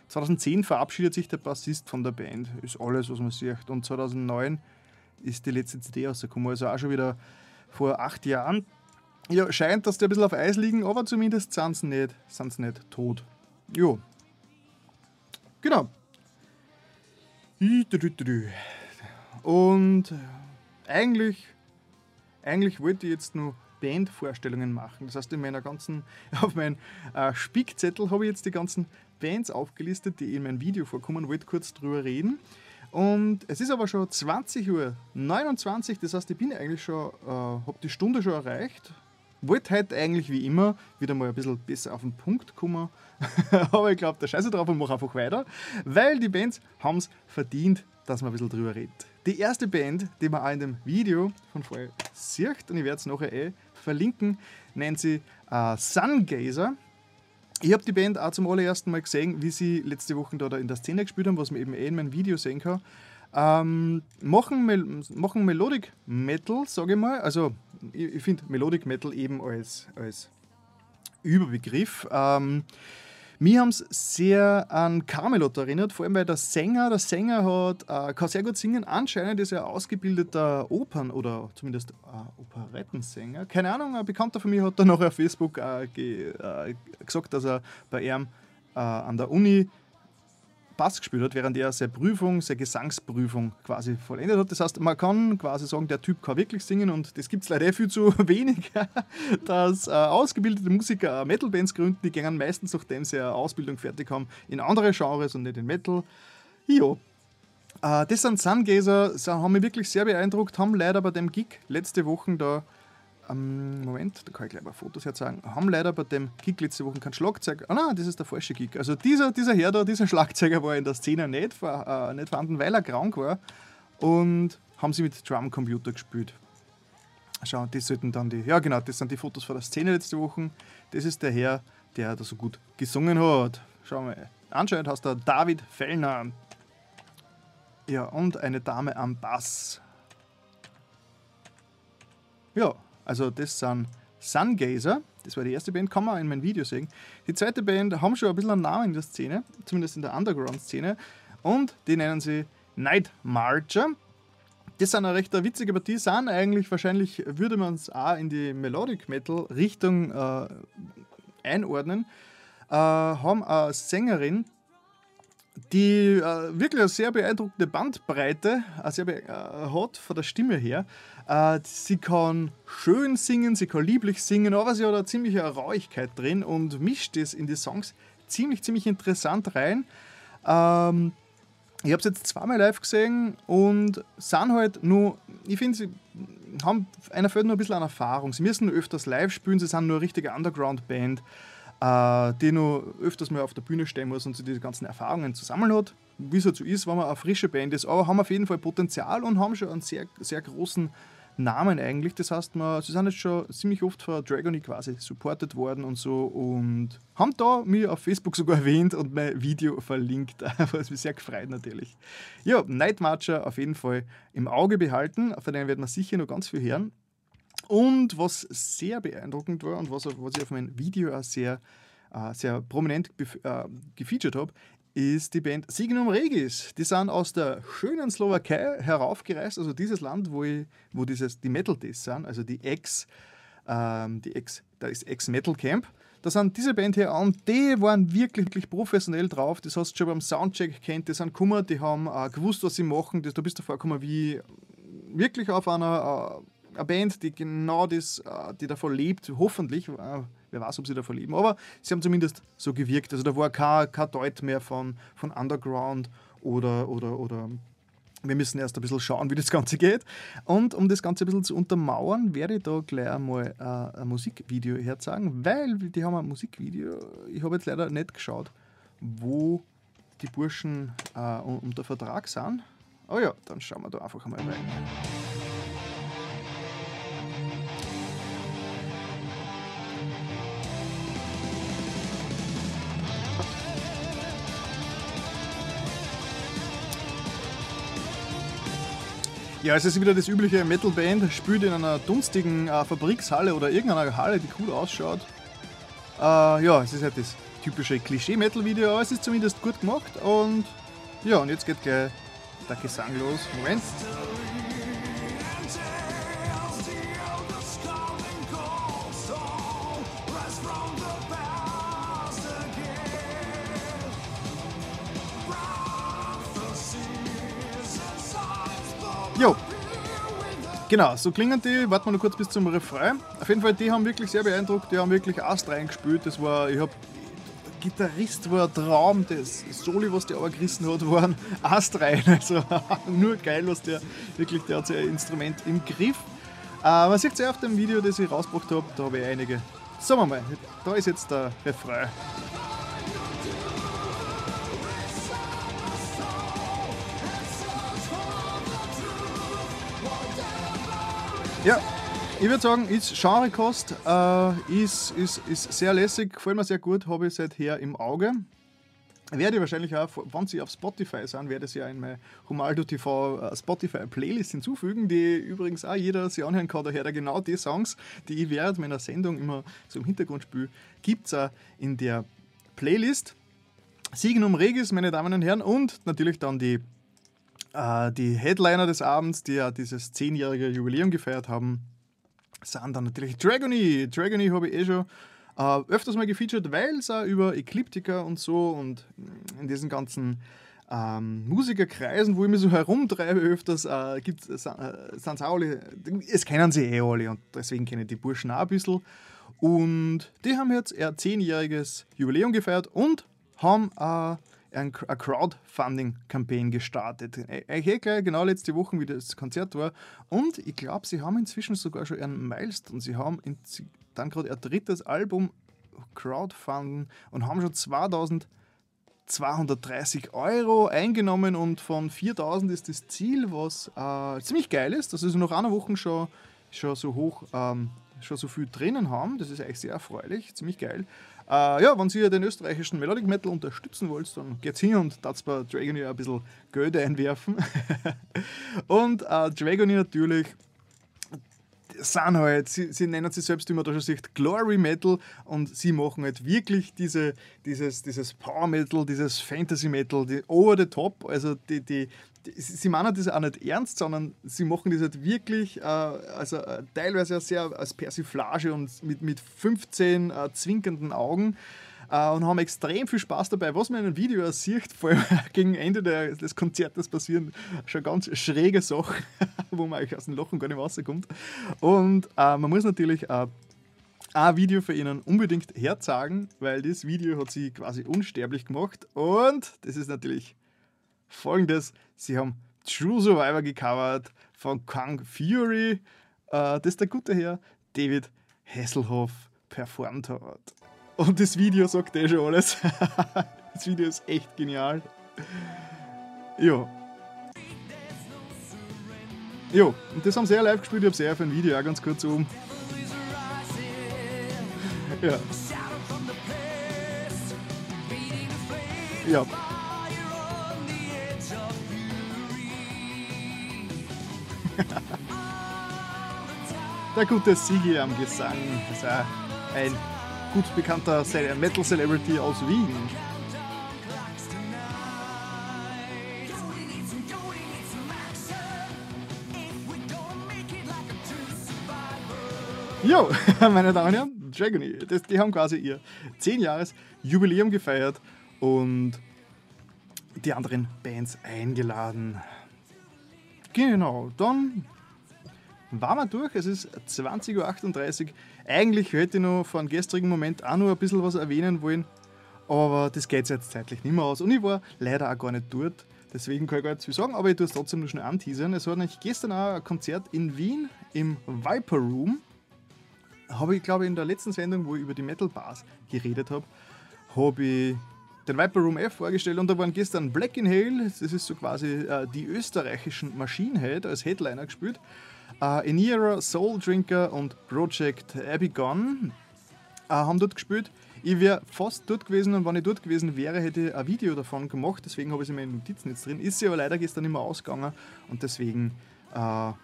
2010 verabschiedet sich der Bassist von der Band, ist alles, was man sieht. Und 2009 ist die letzte CD rausgekommen, also auch schon wieder vor acht Jahren. Ja, scheint, dass die ein bisschen auf Eis liegen, aber zumindest sind sie nicht, sind sie nicht tot. Jo. Genau. Und eigentlich, eigentlich wollte ich jetzt nur Bandvorstellungen machen. Das heißt, in meiner ganzen, auf meinem äh, Spickzettel habe ich jetzt die ganzen Bands aufgelistet, die in meinem Video vorkommen, wollte kurz drüber reden. Und es ist aber schon 20.29 Uhr, das heißt, ich bin eigentlich schon, äh, habe die Stunde schon erreicht. Wollte heute eigentlich wie immer wieder mal ein bisschen besser auf den Punkt kommen, aber ich glaube, da scheiße drauf und mache einfach weiter, weil die Bands haben es verdient, dass man ein bisschen drüber redet. Die erste Band, die man auch in dem Video von vorher sieht, und ich werde es nachher eh verlinken, nennt sie äh, Sungazer. Ich habe die Band auch zum allerersten Mal gesehen, wie sie letzte Woche da, in der Szene gespielt haben, was man eben eh in meinem Video sehen kann. Ähm, machen, Mel machen Melodic Metal, sage ich mal. Also, ich, ich finde Melodic Metal eben als, als Überbegriff. Ähm, mir haben es sehr an Camelot erinnert, vor allem weil der Sänger, der Sänger hat, äh, kann sehr gut singen. Anscheinend ist er ausgebildeter Opern- oder zumindest äh, Operettensänger. Keine Ahnung, ein Bekannter von mir hat dann nachher auf Facebook äh, ge, äh, gesagt, dass er bei ihm äh, an der Uni Bass gespielt hat, während er seine Prüfung, seine Gesangsprüfung quasi vollendet hat. Das heißt, man kann quasi sagen, der Typ kann wirklich singen und das gibt es leider eh viel zu wenig, dass äh, ausgebildete Musiker Metal-Bands gründen, die gehen meistens, nachdem sie eine Ausbildung fertig haben, in andere Genres und nicht in Metal. Ja, äh, das sind Sungazer, haben mich wirklich sehr beeindruckt, haben leider bei dem Gig letzte Woche da ähm, Moment, da kann ich gleich mal Fotos herzeigen. Haben leider bei dem Gig letzte Woche kein Schlagzeug. Ah nein, das ist der falsche Gig. Also dieser, dieser Herr da, dieser Schlagzeuger war in der Szene nicht, äh, nicht vorhanden, weil er krank war. Und haben sie mit Drumcomputer gespielt. Schau, das sollten dann die. Ja genau, das sind die Fotos von der Szene letzte Woche. Das ist der Herr, der da so gut gesungen hat. Schau mal. Anscheinend heißt der David Fellner. Ja, und eine Dame am Bass. Ja, also das sind Sungazer, das war die erste Band, kann man in meinem Video sehen. Die zweite Band haben schon ein bisschen einen Namen in der Szene, zumindest in der Underground-Szene, und die nennen sie Night Marcher. Das sind eine recht witzige Partie, sind eigentlich wahrscheinlich, würde man es auch in die Melodic Metal Richtung äh, einordnen, äh, haben eine Sängerin, die äh, wirklich eine sehr beeindruckende Bandbreite sehr be äh, hat von der Stimme her. Äh, sie kann schön singen, sie kann lieblich singen, aber sie hat eine ziemliche Rauigkeit drin und mischt das in die Songs ziemlich, ziemlich interessant rein. Ähm, ich habe es jetzt zweimal live gesehen und sind halt nur, ich finde, sie haben, einer fehlt nur ein bisschen an Erfahrung. Sie müssen öfters live spielen, sie sind nur eine richtige Underground-Band äh, die noch öfters mal auf der Bühne stehen muss und sich diese ganzen Erfahrungen zusammen hat. Wie es halt so ist, wenn man eine frische Band ist, aber haben auf jeden Fall Potenzial und haben schon einen sehr, sehr großen Namen eigentlich. Das heißt, wir, sie sind jetzt schon ziemlich oft von Dragony quasi supported worden und so und haben da mir auf Facebook sogar erwähnt und mein Video verlinkt, was mich sehr gefreut natürlich. Ja, Night Marcher auf jeden Fall im Auge behalten, von denen wird man sicher noch ganz viel hören. Und was sehr beeindruckend war und was, was ich auf meinem Video auch sehr, äh, sehr prominent äh, gefeatured habe, ist die Band Signum Regis. Die sind aus der schönen Slowakei heraufgereist, also dieses Land, wo, ich, wo dieses, die Metal Days sind, also die Ex, ähm, die Ex, da ist Ex-Metal Camp. Da sind diese Band hier an, die waren wirklich, wirklich professionell drauf. Das hast du schon beim Soundcheck kennt, die sind gekommen, die haben äh, gewusst, was sie machen. Das, da bist du vorgekommen wie wirklich auf einer äh, eine Band, die genau das, äh, die davon lebt, hoffentlich, äh, wer weiß, ob sie davon leben, aber sie haben zumindest so gewirkt. Also da war kein, kein Deut mehr von, von Underground oder, oder, oder wir müssen erst ein bisschen schauen, wie das Ganze geht. Und um das Ganze ein bisschen zu untermauern, werde ich da gleich einmal äh, ein Musikvideo herzeigen, weil die haben ein Musikvideo, ich habe jetzt leider nicht geschaut, wo die Burschen äh, unter Vertrag sind. Oh ja, dann schauen wir da einfach mal rein. Ja, es ist wieder das übliche Metal-Band, spielt in einer dunstigen äh, Fabrikshalle oder irgendeiner Halle, die cool ausschaut. Äh, ja, es ist halt das typische Klischee-Metal-Video, aber es ist zumindest gut gemacht und ja, und jetzt geht gleich der Gesang los. Moment. Genau, so klingen die. Warten wir noch kurz bis zum Refrain. Auf jeden Fall, die haben wirklich sehr beeindruckt. Die haben wirklich Ast reingespielt. Das war, ich habe Gitarrist war ein Traum, das Soli, was der aber gerissen hat, waren Ast rein. Also nur geil, was der wirklich, der hat sein Instrument im Griff. Äh, man sieht es ja auf dem Video, das ich rausgebracht habe, da habe ich einige. Sagen wir mal, da ist jetzt der Refrain. Ja, ich würde sagen, ist Genrekost, äh, ist, ist, ist sehr lässig, gefällt mir sehr gut, habe ich seither im Auge. Werde ich wahrscheinlich auch, wenn Sie auf Spotify sind, werde ich ja in meine Humaldo TV äh, Spotify Playlist hinzufügen, die übrigens auch jeder sich anhören kann. Daher genau die Songs, die ich während meiner Sendung immer im Hintergrund spiele, gibt es auch in der Playlist. Signum Regis, meine Damen und Herren, und natürlich dann die äh, die Headliner des Abends, die ja dieses zehnjährige Jubiläum gefeiert haben, sind dann natürlich Dragony. Dragony habe ich eh schon äh, öfters mal gefeatured, weil es auch über Ekliptika und so und in diesen ganzen ähm, Musikerkreisen, wo ich mich so herumtreibe, öfters äh, gibt äh, sind es auch alle, es kennen sie eh alle und deswegen kenne ich die Burschen auch ein bisschen. Und die haben jetzt ein zehnjähriges Jubiläum gefeiert und haben äh, eine Crowdfunding-Campaign gestartet. Ich gleich genau letzte Woche, wie das Konzert war. Und ich glaube, sie haben inzwischen sogar schon einen Milestone. Sie haben dann gerade ihr drittes Album crowdfunden und haben schon 2230 Euro eingenommen und von 4000 ist das Ziel, was äh, ziemlich geil ist. Das ist noch einer Woche schon, schon so hoch, ähm, schon so viel drinnen haben. Das ist eigentlich sehr erfreulich, ziemlich geil. Äh, ja, wenn ihr den österreichischen Melodic Metal unterstützen wollt, dann geht's hin und das bei ein bisschen Geld einwerfen. und äh, Dragony natürlich sind halt, sie, sie nennen sich selbst, man da schon sieht, Glory Metal und sie machen halt wirklich diese, dieses, dieses Power Metal, dieses Fantasy Metal, die over the top, also die, die sie meinen das auch nicht ernst, sondern sie machen das halt wirklich, äh, also äh, teilweise sehr als Persiflage und mit, mit 15 äh, zwinkernden Augen äh, und haben extrem viel Spaß dabei. Was man in einem Video sieht, vor allem gegen Ende der, des Konzertes passieren schon ganz schräge Sachen, wo man eigentlich aus dem Lochen gar nicht rauskommt. Und äh, man muss natürlich äh, ein Video für Ihnen unbedingt herzagen, weil das Video hat sie quasi unsterblich gemacht. Und das ist natürlich folgendes: Sie haben True Survivor gecovert von Kang Fury, äh, das der gute Herr David Hasselhoff performt hat. Und das Video sagt eh schon alles. das Video ist echt genial. Ja. Jo, und das haben sie ja live gespielt. Ich habe sehr für ein Video auch ganz kurz oben. Ja. Ja. Der gute Sigi am Gesang. Ist ein gut bekannter Metal Celebrity aus Wien. Jo, meine Damen und Herren, Dragony, das, die haben quasi ihr 10 Jahres Jubiläum gefeiert und die anderen Bands eingeladen. Genau, dann waren wir durch. Es ist 20.38 Uhr. Eigentlich hätte ich noch von gestrigen Moment auch noch ein bisschen was erwähnen wollen, aber das geht jetzt zeitlich nicht mehr aus. Und ich war leider auch gar nicht dort. Deswegen kann ich gar nicht viel sagen, aber ich tue es trotzdem nur schnell anteasern. Es war nämlich gestern auch ein Konzert in Wien im Viper Room. Habe ich, glaube ich, in der letzten Sendung, wo ich über die Metal Bars geredet habe, habe ich den Viper Room F vorgestellt und da waren gestern Black Inhale, das ist so quasi äh, die österreichischen Machine Head als Headliner gespielt. Uh, Enira, Soul Drinker und Project Abigon uh, haben dort gespielt. Ich wäre fast dort gewesen und wenn ich dort gewesen wäre, hätte ich ein Video davon gemacht. Deswegen habe ich es in meinen Notizen jetzt drin. Ist sie aber leider gestern nicht mehr ausgegangen und deswegen uh,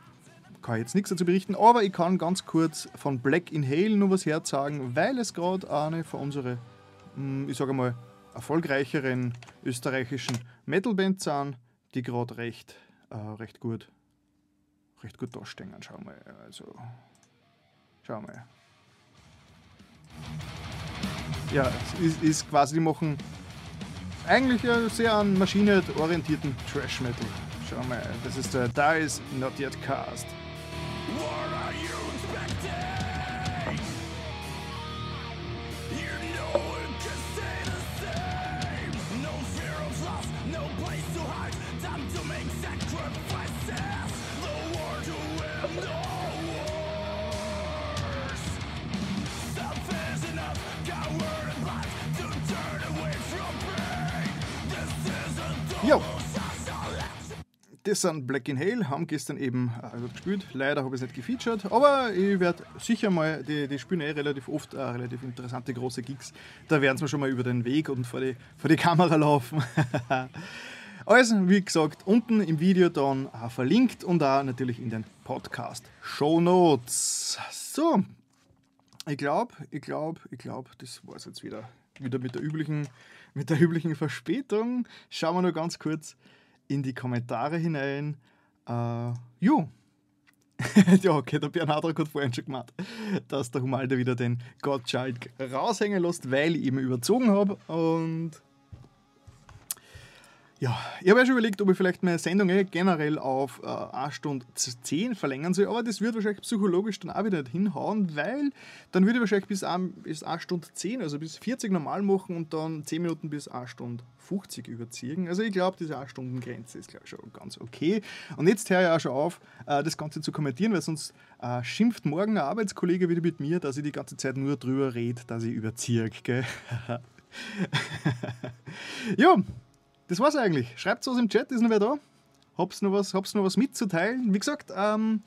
kann ich jetzt nichts dazu berichten. Aber ich kann ganz kurz von Black Inhale noch was herzagen, weil es gerade eine von unseren, hm, ich sage mal, erfolgreicheren österreichischen Metalbands sind, die gerade recht, recht gut recht gut dastehen. Schau mal. Also, schau mal. Ja, es ist, ist quasi, die machen eigentlich sehr an Maschine orientierten Trash Metal. Schau mal, das ist der Dice Not Yet Cast. Das sind Black in Hale, haben gestern eben äh, gespielt. Leider habe ich es nicht gefeatured, aber ich werde sicher mal, die, die spielen eh relativ oft äh, relativ interessante große Gigs. Da werden sie schon mal über den Weg und vor die, vor die Kamera laufen. also, wie gesagt, unten im Video dann auch verlinkt und auch natürlich in den Podcast Show Notes. So, ich glaube, ich glaube, ich glaube, das war es jetzt wieder. Wieder mit der üblichen, mit der üblichen Verspätung. Schauen wir nur ganz kurz in die Kommentare hinein. Äh, jo. ja, okay, der Bernhard hat vorhin schon gemacht, dass der Humalda wieder den Gottschalk raushängen lässt, weil ich eben überzogen habe. Und ja, ich habe ja schon überlegt, ob ich vielleicht meine Sendung eh generell auf äh, 1 Stunde 10 verlängern soll, aber das wird wahrscheinlich psychologisch dann auch wieder nicht hinhauen, weil dann würde ich wahrscheinlich bis 1, bis 1 Stunde 10, also bis 40 normal machen und dann 10 Minuten bis 1 Stunde 50 überziehen. Also ich glaube, diese 1 Stunden Grenze ist glaube ich schon ganz okay. Und jetzt höre ich auch schon auf, äh, das Ganze zu kommentieren, weil sonst äh, schimpft morgen ein Arbeitskollege wieder mit mir, dass ich die ganze Zeit nur drüber rede, dass ich überziehe. ja, das war's eigentlich. Schreibt was im Chat, ist noch wer da? Hab's noch was, hab's noch was mitzuteilen? Wie gesagt, ähm,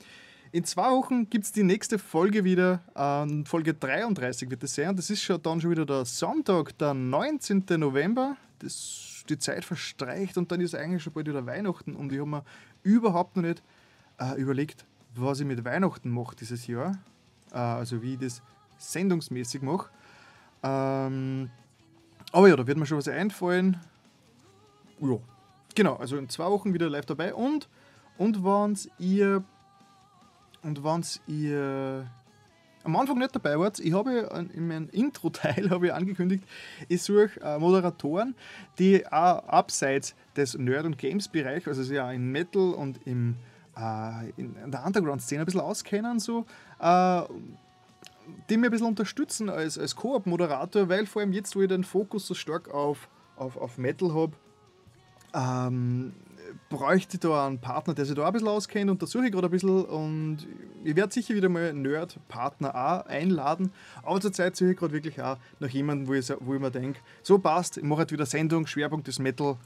in zwei Wochen gibt es die nächste Folge wieder. Ähm, Folge 33 wird es sein. Das ist schon dann schon wieder der Sonntag, der 19. November. Das, die Zeit verstreicht und dann ist eigentlich schon bald wieder Weihnachten. Und ich habe mir überhaupt noch nicht äh, überlegt, was ich mit Weihnachten mache dieses Jahr. Äh, also wie ich das sendungsmäßig mache. Ähm, aber ja, da wird mir schon was einfallen ja, genau, also in zwei Wochen wieder live dabei. Und, und wenn ihr und wenn ihr am Anfang nicht dabei wart, ich habe in meinem Intro-Teil angekündigt, ich suche äh, Moderatoren, die auch abseits des Nerd- und Games-Bereichs, also sie auch im Metal und im, äh, in der Underground-Szene ein bisschen auskennen, so, äh, die mir ein bisschen unterstützen als, als Koop-Moderator, weil vor allem jetzt, wo ich den Fokus so stark auf, auf, auf Metal habe, ähm, bräuchte da einen Partner, der sich da ein bisschen auskennt und da suche ich gerade ein bisschen und ich werde sicher wieder mal Nerd-Partner auch einladen, aber zurzeit suche ich gerade wirklich auch nach jemandem, wo ich, wo ich mir denke, so passt, ich mache halt wieder Sendung, Schwerpunkt des Metal,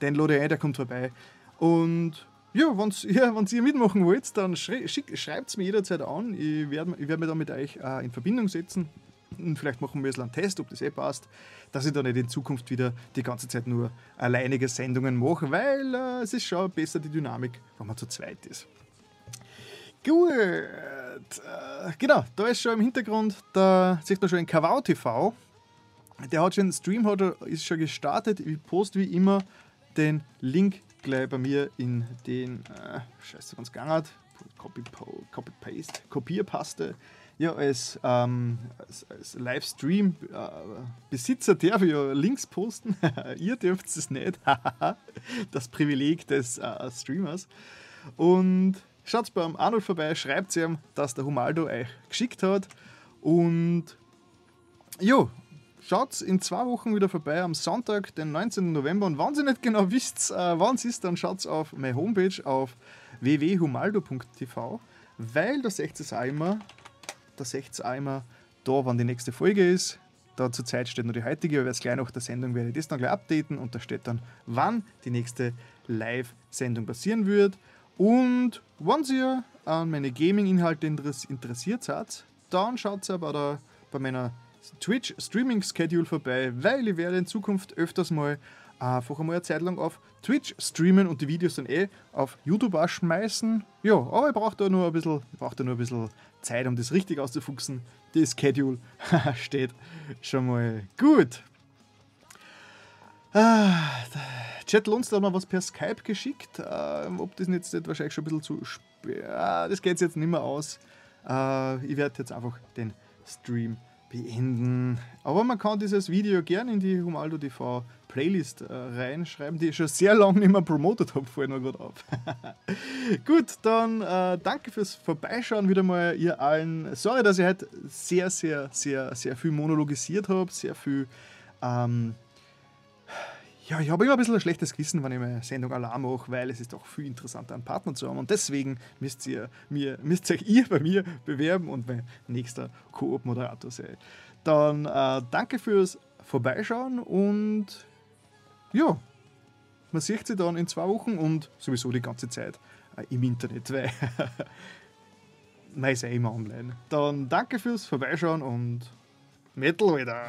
den lade ich ein, der kommt vorbei. Und ja, wenn ja, ihr mitmachen wollt, dann schreibt es mir jederzeit an. Ich werde werd mich dann mit euch äh, in Verbindung setzen vielleicht machen wir bisschen einen Test, ob das eh passt, dass ich da nicht in Zukunft wieder die ganze Zeit nur alleinige Sendungen mache, weil äh, es ist schon besser die Dynamik, wenn man zu zweit ist. Gut, äh, genau, da ist schon im Hintergrund, da sieht man schon ein Kawau TV. Der hat schon Stream, hat, ist schon gestartet. Ich poste wie immer den Link gleich bei mir in den, äh, scheiße, wenn es gegangen hat, Copy-Paste, Copy Kopierpaste ja, als, ähm, als, als Livestream-Besitzer äh, darf ich ja Links posten. Ihr dürft es nicht. das Privileg des äh, Streamers. Und schaut beim Arnold vorbei, schreibt ihm, dass der Humaldo euch geschickt hat. Und jo, schaut in zwei Wochen wieder vorbei am Sonntag, den 19. November. Und wenn ihr nicht genau wisst, äh, wann es ist, dann schaut auf meine Homepage auf www.humaldo.tv, weil da seht ihr es auch immer da seht ihr einmal da, wann die nächste Folge ist. Da zur steht nur die heutige, aber gleich nach der Sendung werde ich das dann gleich updaten und da steht dann, wann die nächste Live-Sendung passieren wird. Und wenn ihr an meine Gaming-Inhalte interessiert seid, dann schaut ihr bei, bei meiner Twitch-Streaming-Schedule vorbei, weil ich werde in Zukunft öfters mal einfach einmal eine Zeit lang auf Twitch streamen und die Videos dann eh auf YouTube auch schmeißen. Ja, aber ich brauche da nur ein bisschen, ich brauche da nur ein bisschen Zeit, um das richtig auszufuchsen. Die Schedule steht schon mal gut. Ah, Chat Lunz hat noch was per Skype geschickt. Ähm, ob das jetzt nicht wahrscheinlich schon ein bisschen zu spät. Ah, das geht jetzt nicht mehr aus. Äh, ich werde jetzt einfach den Stream beenden. Aber man kann dieses Video gerne in die Humaldo TV Playlist äh, reinschreiben, die ich schon sehr lange nicht mehr promotet habe, fällt mir gerade auf. Gut, dann äh, danke fürs Vorbeischauen wieder mal ihr allen. Sorry, dass ich heute sehr, sehr, sehr, sehr viel monologisiert habe, sehr viel. Ähm, ja, ich habe immer ein bisschen ein schlechtes Gewissen, wenn ich meine Sendung Alarm mache, weil es ist doch viel interessanter, einen Partner zu haben. Und deswegen müsst ihr, mir, müsst ihr, ihr bei mir bewerben und mein nächster Koop-Moderator sein. Dann äh, danke fürs Vorbeischauen und ja, man sieht sie dann in zwei Wochen und sowieso die ganze Zeit äh, im Internet, weil man ist ja immer online. Dann danke fürs Vorbeischauen und Metal wieder.